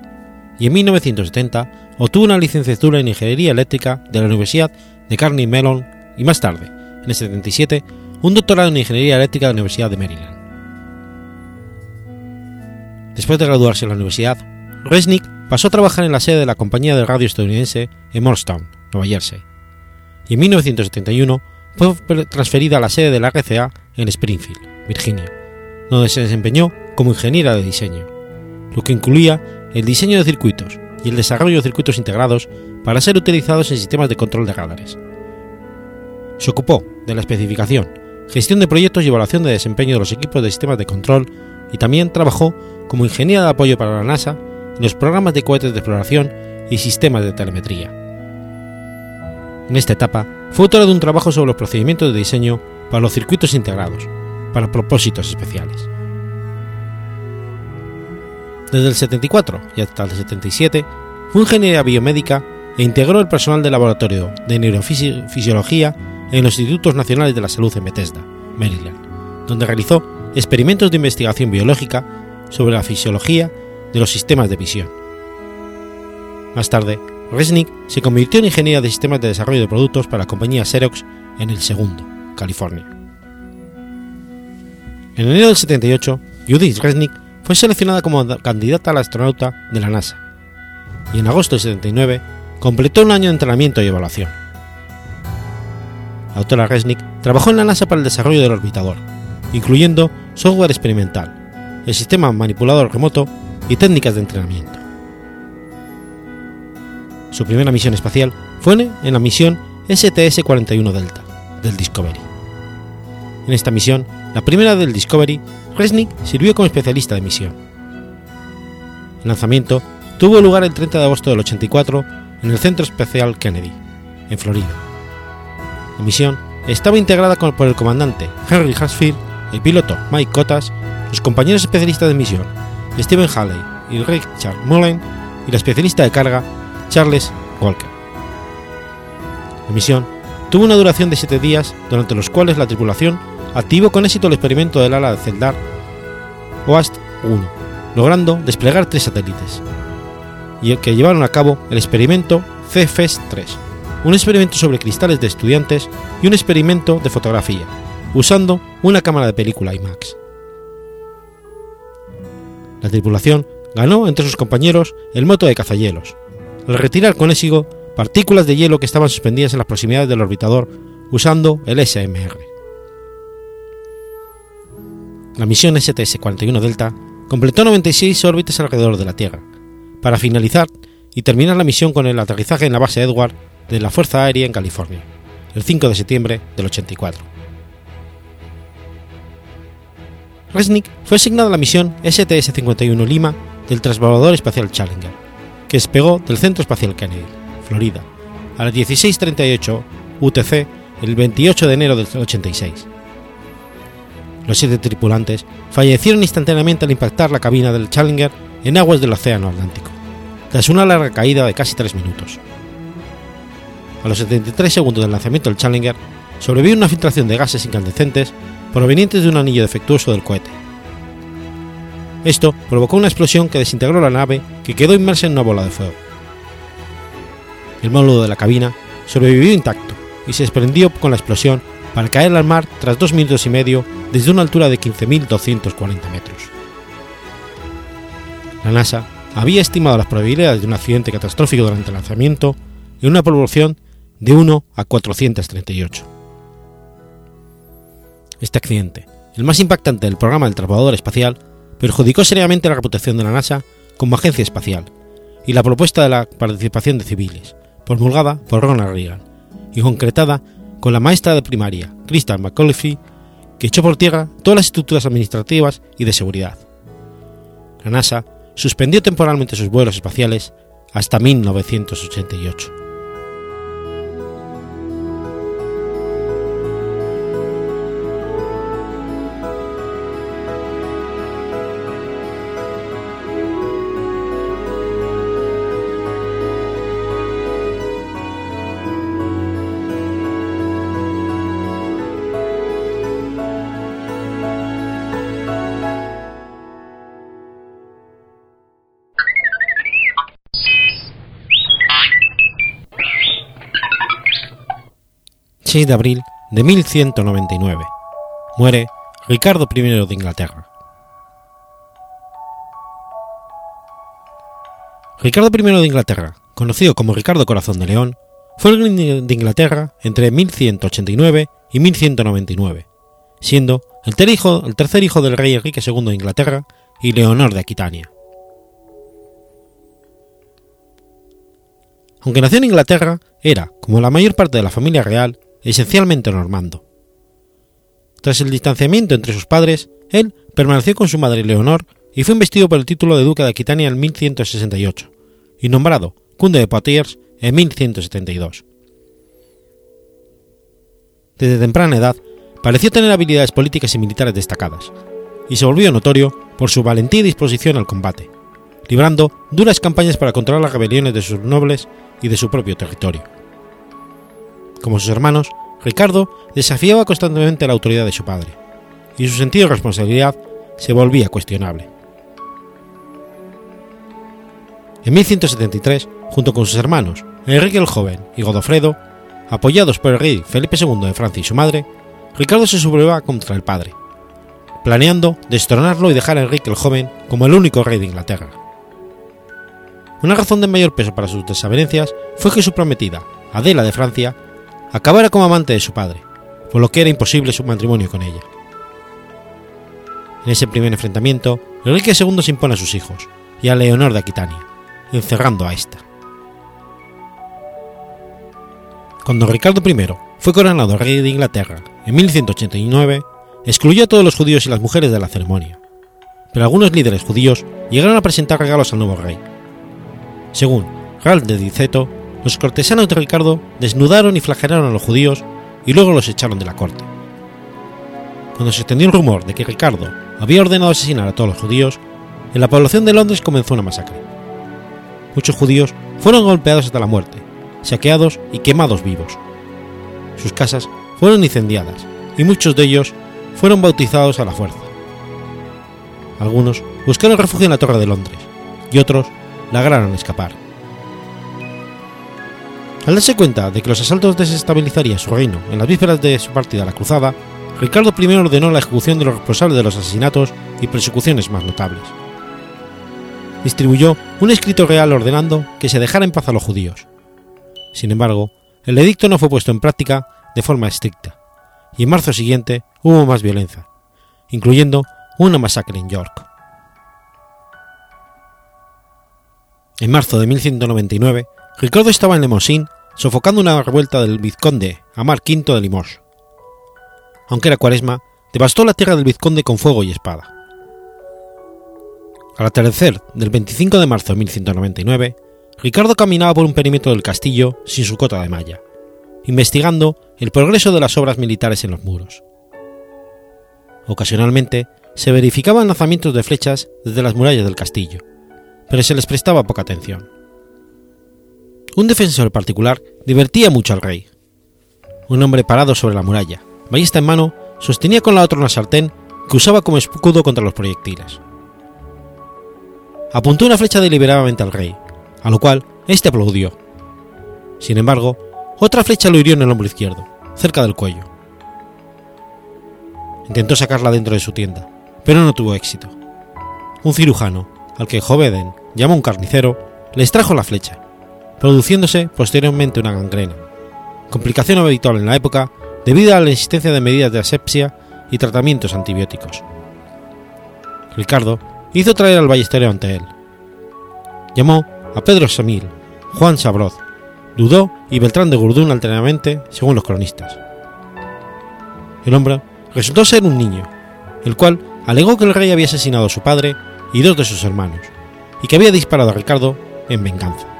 y en 1970 obtuvo una licenciatura en Ingeniería Eléctrica de la Universidad de Carnegie Mellon y más tarde, en el 77, un doctorado en Ingeniería Eléctrica de la Universidad de Maryland. Después de graduarse en la universidad, Resnick pasó a trabajar en la sede de la compañía de radio estadounidense en Morristown, Nueva Jersey, y en 1971 fue transferida a la sede de la RCA en Springfield, Virginia, donde se desempeñó como ingeniera de diseño, lo que incluía el diseño de circuitos y el desarrollo de circuitos integrados para ser utilizados en sistemas de control de radares. Se ocupó de la especificación, gestión de proyectos y evaluación de desempeño de los equipos de sistemas de control y también trabajó como ingeniera de apoyo para la NASA en los programas de cohetes de exploración y sistemas de telemetría. En esta etapa fue autora de un trabajo sobre los procedimientos de diseño para los circuitos integrados, para propósitos especiales. Desde el 74 y hasta el 77 fue ingeniera biomédica e integró el personal del laboratorio de neurofisiología en los Institutos Nacionales de la Salud en Bethesda, Maryland, donde realizó experimentos de investigación biológica sobre la fisiología de los sistemas de visión. Más tarde, Resnick se convirtió en ingeniera de sistemas de desarrollo de productos para la compañía Xerox en el segundo, California. En enero del 78, Judith Resnick fue seleccionada como candidata a la astronauta de la NASA y en agosto del 79 completó un año de entrenamiento y evaluación. La autora Resnick trabajó en la NASA para el desarrollo del orbitador, incluyendo software experimental, el sistema manipulador remoto y técnicas de entrenamiento. Su primera misión espacial fue en la misión STS-41 Delta del Discovery. En esta misión, la primera del Discovery, Resnick sirvió como especialista de misión. El lanzamiento tuvo lugar el 30 de agosto del 84 en el Centro Espacial Kennedy, en Florida. La misión estaba integrada por el comandante Henry Hasfield, el piloto Mike Cotas, los compañeros especialistas de misión Stephen Halley y Richard Mullen y la especialista de carga Charles Walker. La misión tuvo una duración de siete días durante los cuales la tripulación activó con éxito el experimento del ala de Celdar OAST-1, logrando desplegar tres satélites, y el que llevaron a cabo el experimento CFES-3, un experimento sobre cristales de estudiantes y un experimento de fotografía, usando una cámara de película IMAX. La tripulación ganó entre sus compañeros el moto de cazahielos, al retirar con éxito partículas de hielo que estaban suspendidas en las proximidades del orbitador usando el SMR. La misión STS-41 Delta completó 96 órbitas alrededor de la Tierra, para finalizar y terminar la misión con el aterrizaje en la base Edward de la Fuerza Aérea en California, el 5 de septiembre del 84. Resnick fue asignado a la misión STS-51 Lima del transbordador espacial Challenger, que despegó del Centro Espacial Kennedy, Florida, a las 16.38 UTC el 28 de enero del 86. Los siete tripulantes fallecieron instantáneamente al impactar la cabina del Challenger en aguas del Océano Atlántico, tras una larga caída de casi tres minutos. A los 73 segundos del lanzamiento del Challenger, sobrevivió una filtración de gases incandescentes provenientes de un anillo defectuoso del cohete. Esto provocó una explosión que desintegró la nave que quedó inmersa en una bola de fuego. El módulo de la cabina sobrevivió intacto y se desprendió con la explosión para caer al mar tras dos minutos y medio desde una altura de 15.240 metros. La NASA había estimado las probabilidades de un accidente catastrófico durante el lanzamiento en una proporción de 1 a 438. Este accidente, el más impactante del programa del transbordador espacial, perjudicó seriamente la reputación de la NASA como agencia espacial y la propuesta de la participación de civiles, promulgada por Ronald Reagan y concretada con la maestra de primaria, Crystal McAuliffe, que echó por tierra todas las estructuras administrativas y de seguridad. La NASA suspendió temporalmente sus vuelos espaciales hasta 1988. 6 de abril de 1199. Muere Ricardo I de Inglaterra. Ricardo I de Inglaterra, conocido como Ricardo Corazón de León, fue el rey de Inglaterra entre 1189 y 1199, siendo el hijo, el tercer hijo del rey Enrique II de Inglaterra y Leonor de Aquitania. Aunque nació en Inglaterra, era, como la mayor parte de la familia real, esencialmente normando. Tras el distanciamiento entre sus padres, él permaneció con su madre Leonor y fue investido por el título de duque de Aquitania en 1168 y nombrado conde de Poitiers en 1172. Desde temprana edad pareció tener habilidades políticas y militares destacadas, y se volvió notorio por su valentía y disposición al combate, librando duras campañas para controlar las rebeliones de sus nobles y de su propio territorio. Como sus hermanos, Ricardo desafiaba constantemente la autoridad de su padre, y su sentido de responsabilidad se volvía cuestionable. En 1173, junto con sus hermanos Enrique el Joven y Godofredo, apoyados por el rey Felipe II de Francia y su madre, Ricardo se subleva contra el padre, planeando destronarlo y dejar a Enrique el Joven como el único rey de Inglaterra. Una razón de mayor peso para sus desavenencias fue que su prometida, Adela de Francia, acabara como amante de su padre, por lo que era imposible su matrimonio con ella. En ese primer enfrentamiento, Enrique II se impone a sus hijos y a Leonor de Aquitania, encerrando a esta. Cuando Ricardo I fue coronado rey de Inglaterra en 1189, excluyó a todos los judíos y las mujeres de la ceremonia, pero algunos líderes judíos llegaron a presentar regalos al nuevo rey. Según Ralph de Diceto, los cortesanos de Ricardo desnudaron y flagelaron a los judíos y luego los echaron de la corte. Cuando se extendió el rumor de que Ricardo había ordenado asesinar a todos los judíos, en la población de Londres comenzó una masacre. Muchos judíos fueron golpeados hasta la muerte, saqueados y quemados vivos. Sus casas fueron incendiadas y muchos de ellos fueron bautizados a la fuerza. Algunos buscaron refugio en la Torre de Londres y otros lograron escapar. Al darse cuenta de que los asaltos desestabilizarían su reino en las vísperas de su partida a la cruzada, Ricardo I ordenó la ejecución de los responsables de los asesinatos y persecuciones más notables. Distribuyó un escrito real ordenando que se dejara en paz a los judíos. Sin embargo, el edicto no fue puesto en práctica de forma estricta, y en marzo siguiente hubo más violencia, incluyendo una masacre en York. En marzo de 1199, Ricardo estaba en Lemosín sofocando una revuelta del vizconde Amar V de Limoges. Aunque era cuaresma, devastó la tierra del vizconde con fuego y espada. Al atardecer del 25 de marzo de 1199, Ricardo caminaba por un perímetro del castillo sin su cota de malla, investigando el progreso de las obras militares en los muros. Ocasionalmente se verificaban lanzamientos de flechas desde las murallas del castillo, pero se les prestaba poca atención. Un defensor particular divertía mucho al rey. Un hombre parado sobre la muralla, ballesta en mano, sostenía con la otra una sartén que usaba como escudo contra los proyectiles. Apuntó una flecha deliberadamente al rey, a lo cual éste aplaudió. Sin embargo, otra flecha lo hirió en el hombro izquierdo, cerca del cuello. Intentó sacarla dentro de su tienda, pero no tuvo éxito. Un cirujano, al que Joveden llamó un carnicero, le extrajo la flecha, produciéndose posteriormente una gangrena, complicación habitual en la época debido a la existencia de medidas de asepsia y tratamientos antibióticos. Ricardo hizo traer al ballestero ante él. Llamó a Pedro Samil, Juan Sabroz, Dudó y Beltrán de Gurdún alternadamente, según los cronistas. El hombre resultó ser un niño, el cual alegó que el rey había asesinado a su padre y dos de sus hermanos, y que había disparado a Ricardo en venganza.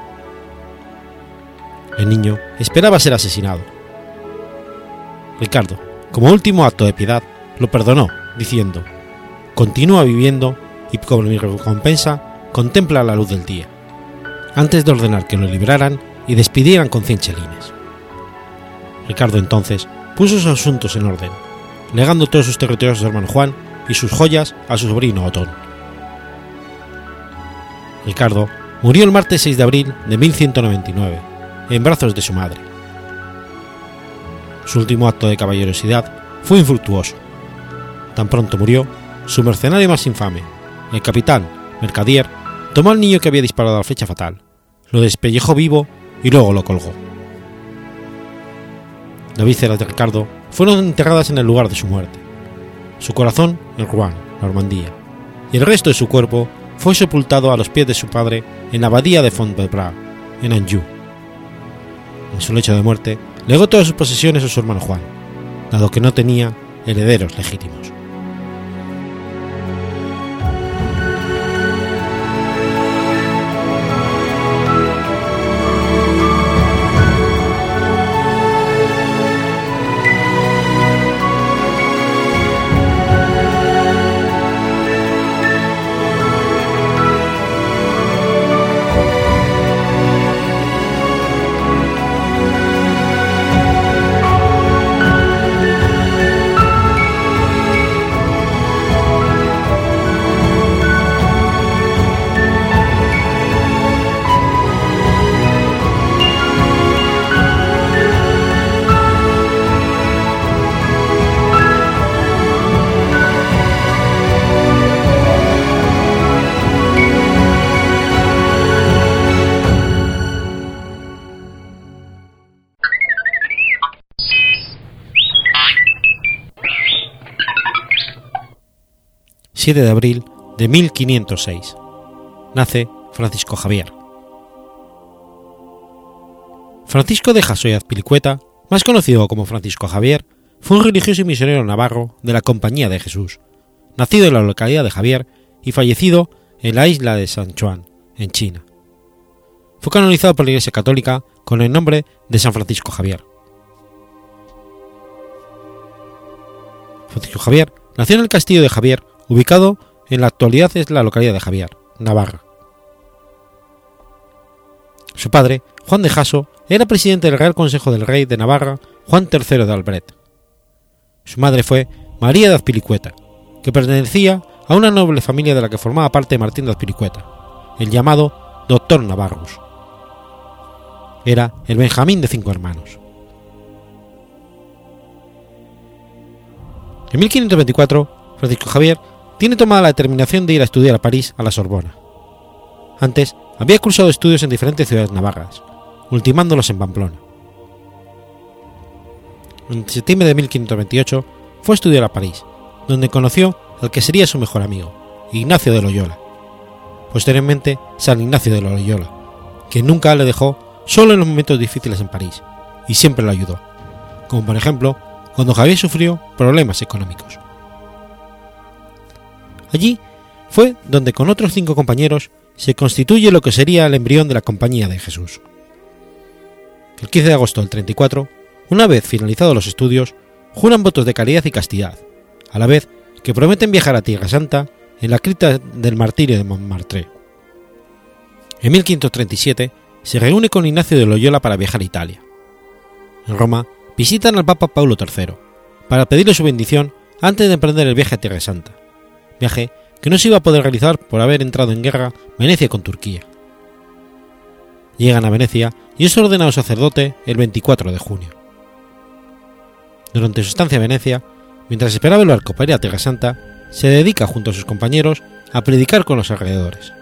El niño esperaba ser asesinado. Ricardo, como último acto de piedad, lo perdonó, diciendo, Continúa viviendo y como mi recompensa, contempla la luz del día antes de ordenar que lo liberaran y despidieran con cien chelines. Ricardo entonces puso sus asuntos en orden, legando todos sus territorios a su hermano Juan y sus joyas a su sobrino Otón. Ricardo murió el martes 6 de abril de 1199, en brazos de su madre. Su último acto de caballerosidad fue infructuoso. Tan pronto murió, su mercenario más infame, el capitán Mercadier, tomó al niño que había disparado la flecha fatal, lo despellejó vivo y luego lo colgó. Las vísceras de Ricardo fueron enterradas en el lugar de su muerte. Su corazón en Rouen, Normandía, y el resto de su cuerpo fue sepultado a los pies de su padre en la abadía de Fontbebras, en Anjou. En su lecho de muerte, legó todas sus posesiones a su hermano Juan, dado que no tenía herederos legítimos. 7 de abril de 1506. Nace Francisco Javier. Francisco de Jaso y Azpilicueta, más conocido como Francisco Javier, fue un religioso y misionero navarro de la Compañía de Jesús, nacido en la localidad de Javier y fallecido en la isla de San Juan, en China. Fue canonizado por la Iglesia Católica con el nombre de San Francisco Javier. Francisco Javier nació en el castillo de Javier ubicado en la actualidad es la localidad de Javier, Navarra. Su padre, Juan de Jaso, era presidente del Real Consejo del Rey de Navarra, Juan III de Albret. Su madre fue María de Azpilicueta, que pertenecía a una noble familia de la que formaba parte Martín de Azpilicueta, el llamado Doctor Navarrus. Era el Benjamín de cinco hermanos. En 1524, Francisco Javier tiene tomada la determinación de ir a estudiar a París a la Sorbona. Antes había cursado estudios en diferentes ciudades navarras, ultimándolos en Pamplona. En septiembre de 1528 fue a estudiar a París, donde conoció al que sería su mejor amigo, Ignacio de Loyola. Posteriormente, San Ignacio de Loyola, que nunca le dejó solo en los momentos difíciles en París, y siempre lo ayudó, como por ejemplo cuando Javier sufrió problemas económicos. Allí fue donde con otros cinco compañeros se constituye lo que sería el embrión de la Compañía de Jesús. El 15 de agosto del 34, una vez finalizados los estudios, juran votos de caridad y castidad, a la vez que prometen viajar a Tierra Santa en la cripta del martirio de Montmartre. En 1537 se reúne con Ignacio de Loyola para viajar a Italia. En Roma visitan al Papa Paulo III para pedirle su bendición antes de emprender el viaje a Tierra Santa, viaje que no se iba a poder realizar por haber entrado en guerra Venecia con Turquía. Llegan a Venecia y es ordenado sacerdote el 24 de junio. Durante su estancia en Venecia, mientras esperaba el barco para ir a Tierra Santa, se dedica junto a sus compañeros a predicar con los alrededores.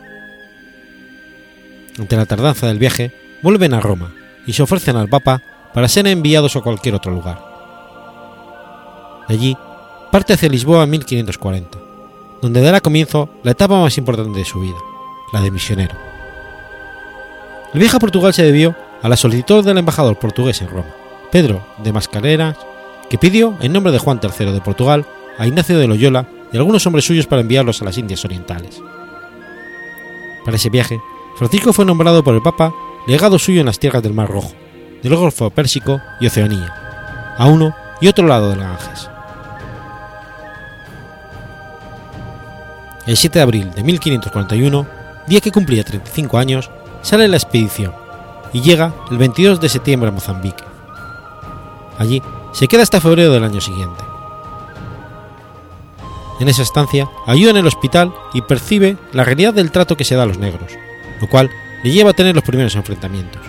Ante la tardanza del viaje, vuelven a Roma y se ofrecen al Papa para ser enviados a cualquier otro lugar. Allí, parte hacia Lisboa en 1540 donde dará comienzo la etapa más importante de su vida, la de misionero. El viaje a Portugal se debió a la solicitud del embajador portugués en Roma, Pedro de Mascareras, que pidió en nombre de Juan III de Portugal a Ignacio de Loyola y algunos hombres suyos para enviarlos a las Indias Orientales. Para ese viaje, Francisco fue nombrado por el Papa legado suyo en las tierras del Mar Rojo, del Golfo Pérsico y Oceanía, a uno y otro lado del Ganges. El 7 de abril de 1541, día que cumplía 35 años, sale la expedición y llega el 22 de septiembre a Mozambique. Allí se queda hasta febrero del año siguiente. En esa estancia ayuda en el hospital y percibe la realidad del trato que se da a los negros, lo cual le lleva a tener los primeros enfrentamientos.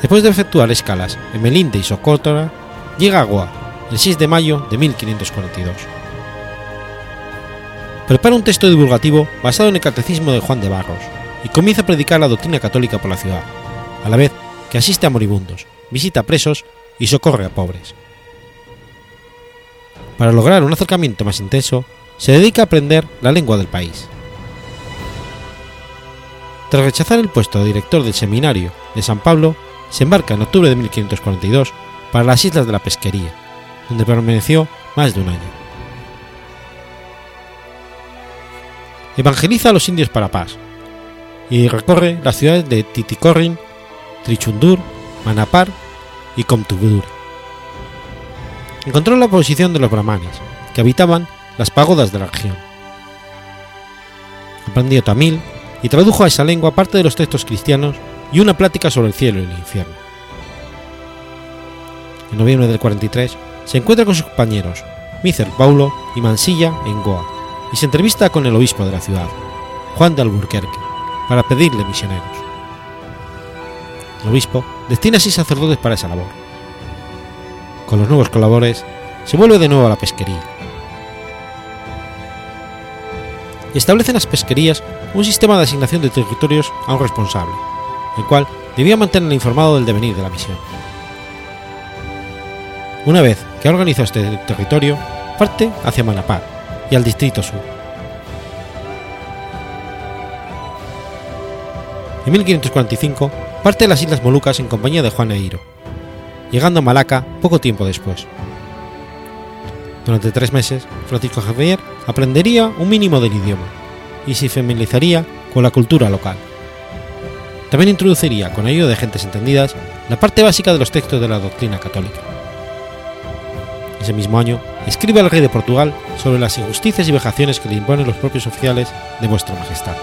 Después de efectuar escalas en Melinde y Socotora, llega a Goa el 6 de mayo de 1542. Prepara un texto divulgativo basado en el catecismo de Juan de Barros y comienza a predicar la doctrina católica por la ciudad, a la vez que asiste a moribundos, visita presos y socorre a pobres. Para lograr un acercamiento más intenso, se dedica a aprender la lengua del país. Tras rechazar el puesto de director del seminario de San Pablo, se embarca en octubre de 1542 para las Islas de la Pesquería, donde permaneció más de un año. Evangeliza a los indios parapás y recorre las ciudades de Titicorin, Trichundur, Manapar y Comtubudur. Encontró la oposición de los brahmanes, que habitaban las pagodas de la región. Aprendió tamil y tradujo a esa lengua parte de los textos cristianos y una plática sobre el cielo y el infierno. En noviembre del 43 se encuentra con sus compañeros Micer Paulo y Mansilla en Goa y se entrevista con el obispo de la ciudad, Juan de Alburquerque, para pedirle misioneros. El obispo destina a seis sacerdotes para esa labor. Con los nuevos colaboradores se vuelve de nuevo a la pesquería. Establece en las pesquerías un sistema de asignación de territorios a un responsable, el cual debía mantener informado del devenir de la misión. Una vez que ha organizado este territorio, parte hacia Manapar y al Distrito Sur. En 1545 parte de las Islas Molucas en compañía de Juan Eiro, llegando a Malaca poco tiempo después. Durante tres meses, Francisco Javier aprendería un mínimo del idioma y se familiarizaría con la cultura local. También introduciría, con ayuda de gentes entendidas, la parte básica de los textos de la doctrina católica. Ese mismo año, escribe al rey de Portugal sobre las injusticias y vejaciones que le imponen los propios oficiales de Vuestra Majestad.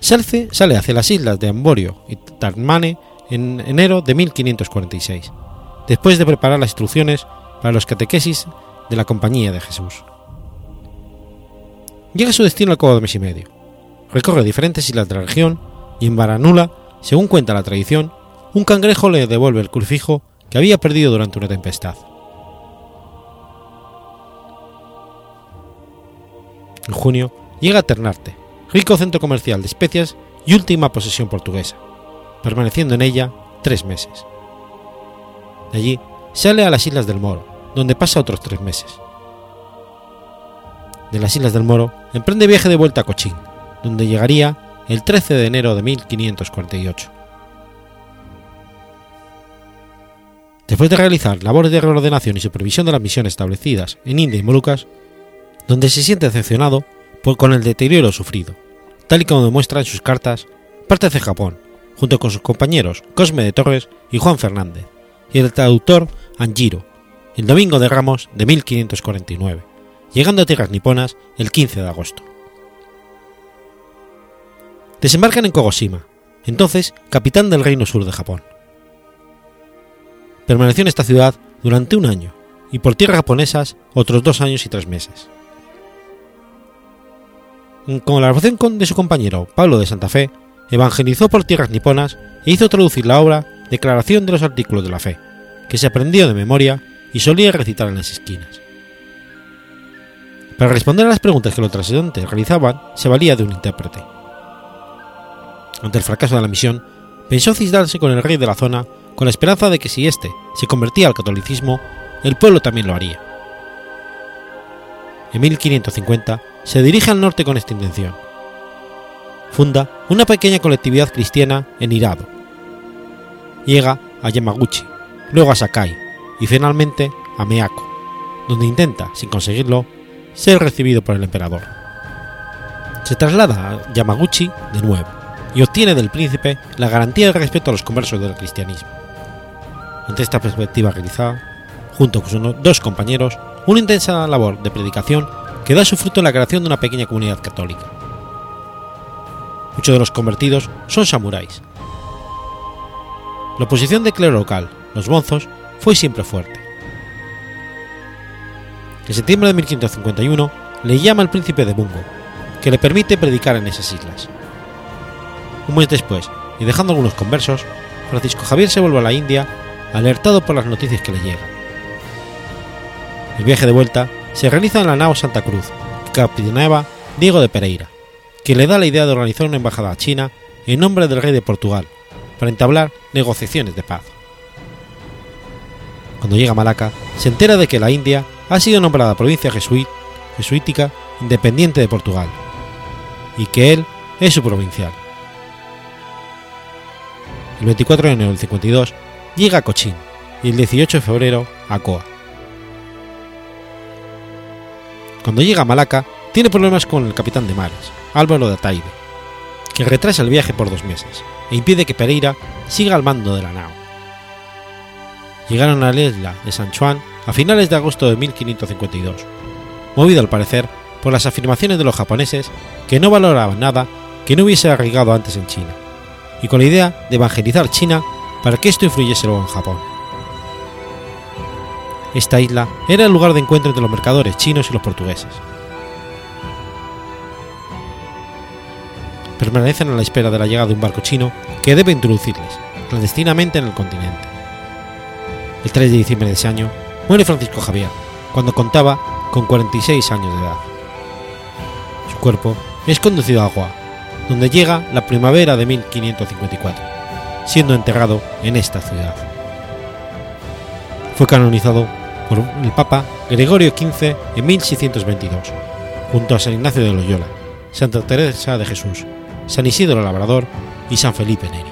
Salce sale hacia las islas de Amborio y Tarmane en enero de 1546, después de preparar las instrucciones para los catequesis de la Compañía de Jesús. Llega a su destino al cabo de mes y medio. Recorre diferentes islas de la región y en Baranula, según cuenta la tradición, un cangrejo le devuelve el crucifijo que había perdido durante una tempestad. En junio llega a Ternarte, rico centro comercial de especias y última posesión portuguesa, permaneciendo en ella tres meses. De allí sale a las Islas del Moro, donde pasa otros tres meses. De las Islas del Moro emprende viaje de vuelta a Cochín, donde llegaría el 13 de enero de 1548. Después de realizar labores de reordenación y supervisión de las misiones establecidas en India y Molucas, donde se siente decepcionado por, con el deterioro sufrido, tal y como demuestra en sus cartas, parte hacia Japón, junto con sus compañeros Cosme de Torres y Juan Fernández, y el traductor Anjiro, el domingo de Ramos de 1549, llegando a tierras niponas el 15 de agosto. Desembarcan en Kogoshima, entonces capitán del Reino Sur de Japón. Permaneció en esta ciudad durante un año y por tierras japonesas otros dos años y tres meses. Con la relación de su compañero Pablo de Santa Fe, evangelizó por tierras niponas e hizo traducir la obra Declaración de los Artículos de la Fe, que se aprendió de memoria y solía recitar en las esquinas. Para responder a las preguntas que los transeúntes realizaban, se valía de un intérprete. Ante el fracaso de la misión, pensó cisdarse con el rey de la zona con la esperanza de que si éste se convertía al catolicismo, el pueblo también lo haría. En 1550 se dirige al norte con esta intención. Funda una pequeña colectividad cristiana en Hirado. Llega a Yamaguchi, luego a Sakai y finalmente a Meako, donde intenta, sin conseguirlo, ser recibido por el emperador. Se traslada a Yamaguchi de nuevo y obtiene del príncipe la garantía de respeto a los conversos del cristianismo. Ante esta perspectiva realizada, junto con sus dos compañeros, una intensa labor de predicación que da su fruto en la creación de una pequeña comunidad católica. Muchos de los convertidos son samuráis. La oposición de clero local, los bonzos, fue siempre fuerte. En septiembre de 1551 le llama al príncipe de Bungo, que le permite predicar en esas islas. un mes después y dejando algunos conversos, Francisco Javier se vuelve a la India alertado por las noticias que le llegan. El viaje de vuelta se realiza en la nao Santa Cruz, que capitaneaba Diego de Pereira, que le da la idea de organizar una embajada a China en nombre del rey de Portugal, para entablar negociaciones de paz. Cuando llega a Malaca, se entera de que la India ha sido nombrada provincia jesuítica independiente de Portugal, y que él es su provincial. El 24 de enero del 52 llega a Cochín y el 18 de febrero a Coa. Cuando llega a Malaca, tiene problemas con el capitán de mares, Álvaro de Ataide, que retrasa el viaje por dos meses e impide que Pereira siga al mando de la nao. Llegaron a la isla de San Juan a finales de agosto de 1552, movido al parecer por las afirmaciones de los japoneses que no valoraban nada que no hubiese arraigado antes en China, y con la idea de evangelizar China para que esto influyese luego en Japón. Esta isla era el lugar de encuentro entre los mercadores chinos y los portugueses. Permanecen a la espera de la llegada de un barco chino que debe introducirles clandestinamente en el continente. El 3 de diciembre de ese año muere Francisco Javier, cuando contaba con 46 años de edad. Su cuerpo es conducido a Agua, donde llega la primavera de 1554, siendo enterrado en esta ciudad. Fue canonizado por el Papa Gregorio XV en 1622, junto a San Ignacio de Loyola, Santa Teresa de Jesús, San Isidro Labrador y San Felipe Neri.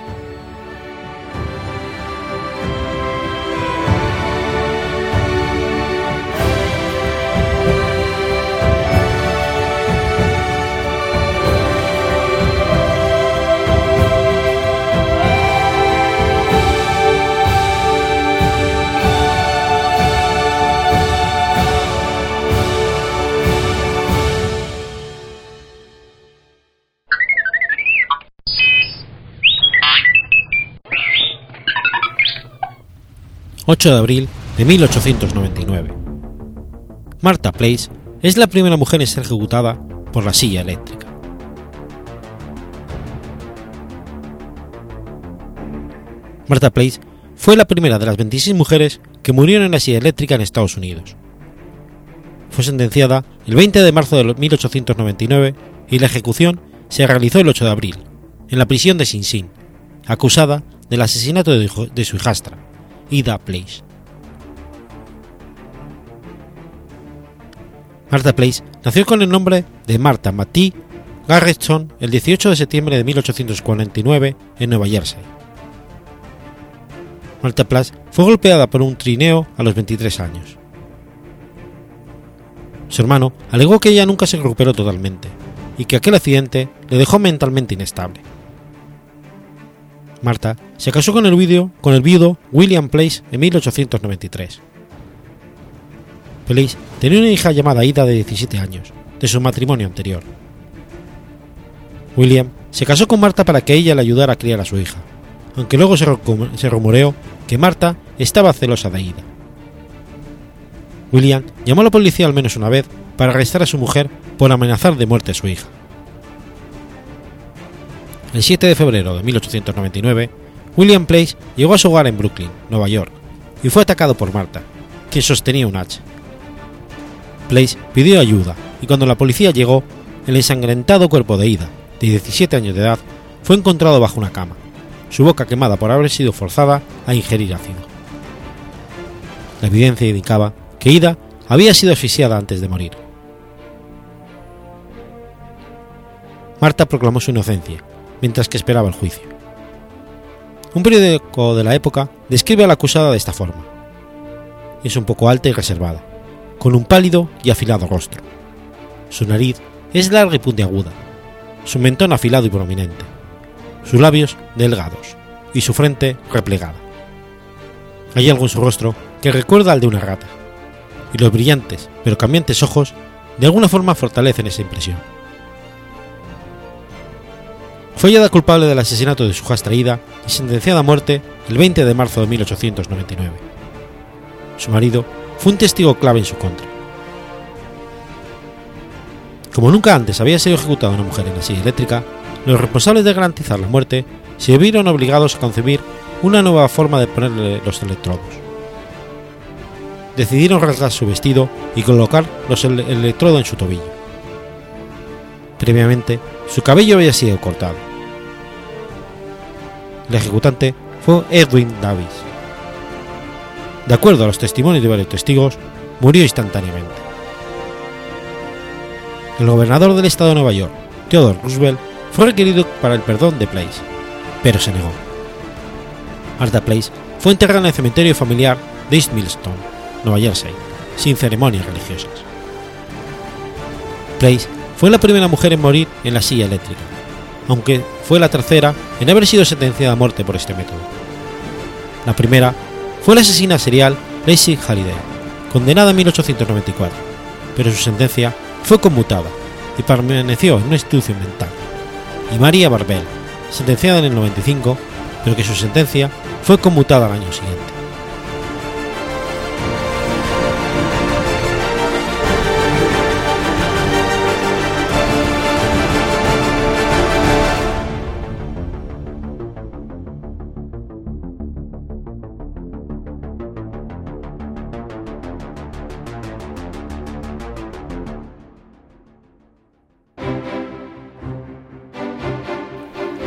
8 de abril de 1899. Martha Place es la primera mujer en ser ejecutada por la silla eléctrica. Martha Place fue la primera de las 26 mujeres que murieron en la silla eléctrica en Estados Unidos. Fue sentenciada el 20 de marzo de 1899 y la ejecución se realizó el 8 de abril, en la prisión de Sing Sing, acusada del asesinato de su hijastra, Ida Place. Martha Place nació con el nombre de Martha Mattie Garretson el 18 de septiembre de 1849 en Nueva Jersey. Martha Place fue golpeada por un trineo a los 23 años. Su hermano alegó que ella nunca se recuperó totalmente y que aquel accidente le dejó mentalmente inestable. Marta se casó con el, viudo, con el viudo William Place en 1893. Place tenía una hija llamada Ida de 17 años, de su matrimonio anterior. William se casó con Marta para que ella le ayudara a criar a su hija, aunque luego se rumoreó que Marta estaba celosa de Ida. William llamó a la policía al menos una vez para arrestar a su mujer por amenazar de muerte a su hija. El 7 de febrero de 1899, William Place llegó a su hogar en Brooklyn, Nueva York, y fue atacado por Marta, quien sostenía un hacha. Place pidió ayuda y cuando la policía llegó, el ensangrentado cuerpo de Ida, de 17 años de edad, fue encontrado bajo una cama, su boca quemada por haber sido forzada a ingerir ácido. La evidencia indicaba que Ida había sido asfixiada antes de morir. Marta proclamó su inocencia mientras que esperaba el juicio. Un periódico de la época describe a la acusada de esta forma. Es un poco alta y reservada, con un pálido y afilado rostro. Su nariz es larga y puntiaguda, su mentón afilado y prominente, sus labios delgados y su frente replegada. Hay algo en su rostro que recuerda al de una rata, y los brillantes pero cambiantes ojos de alguna forma fortalecen esa impresión. Fue hallada culpable del asesinato de su Ida y sentenciada a muerte el 20 de marzo de 1899. Su marido fue un testigo clave en su contra. Como nunca antes había sido ejecutada una mujer en la silla eléctrica, los responsables de garantizar la muerte se vieron obligados a concebir una nueva forma de ponerle los electrodos. Decidieron rasgar su vestido y colocar los el electrodo en su tobillo. Previamente, su cabello había sido cortado. El ejecutante fue Edwin Davis. De acuerdo a los testimonios de varios testigos, murió instantáneamente. El gobernador del estado de Nueva York, Theodore Roosevelt, fue requerido para el perdón de Place, pero se negó. Martha Place fue enterrada en el cementerio familiar de East Millstone, Nueva Jersey, sin ceremonias religiosas. Place fue la primera mujer en morir en la silla eléctrica, aunque fue la tercera en haber sido sentenciada a muerte por este método. La primera fue la asesina serial Lacey Halliday, condenada en 1894, pero su sentencia fue conmutada y permaneció en una institución mental. Y María Barbel, sentenciada en el 95, pero que su sentencia fue conmutada al año siguiente.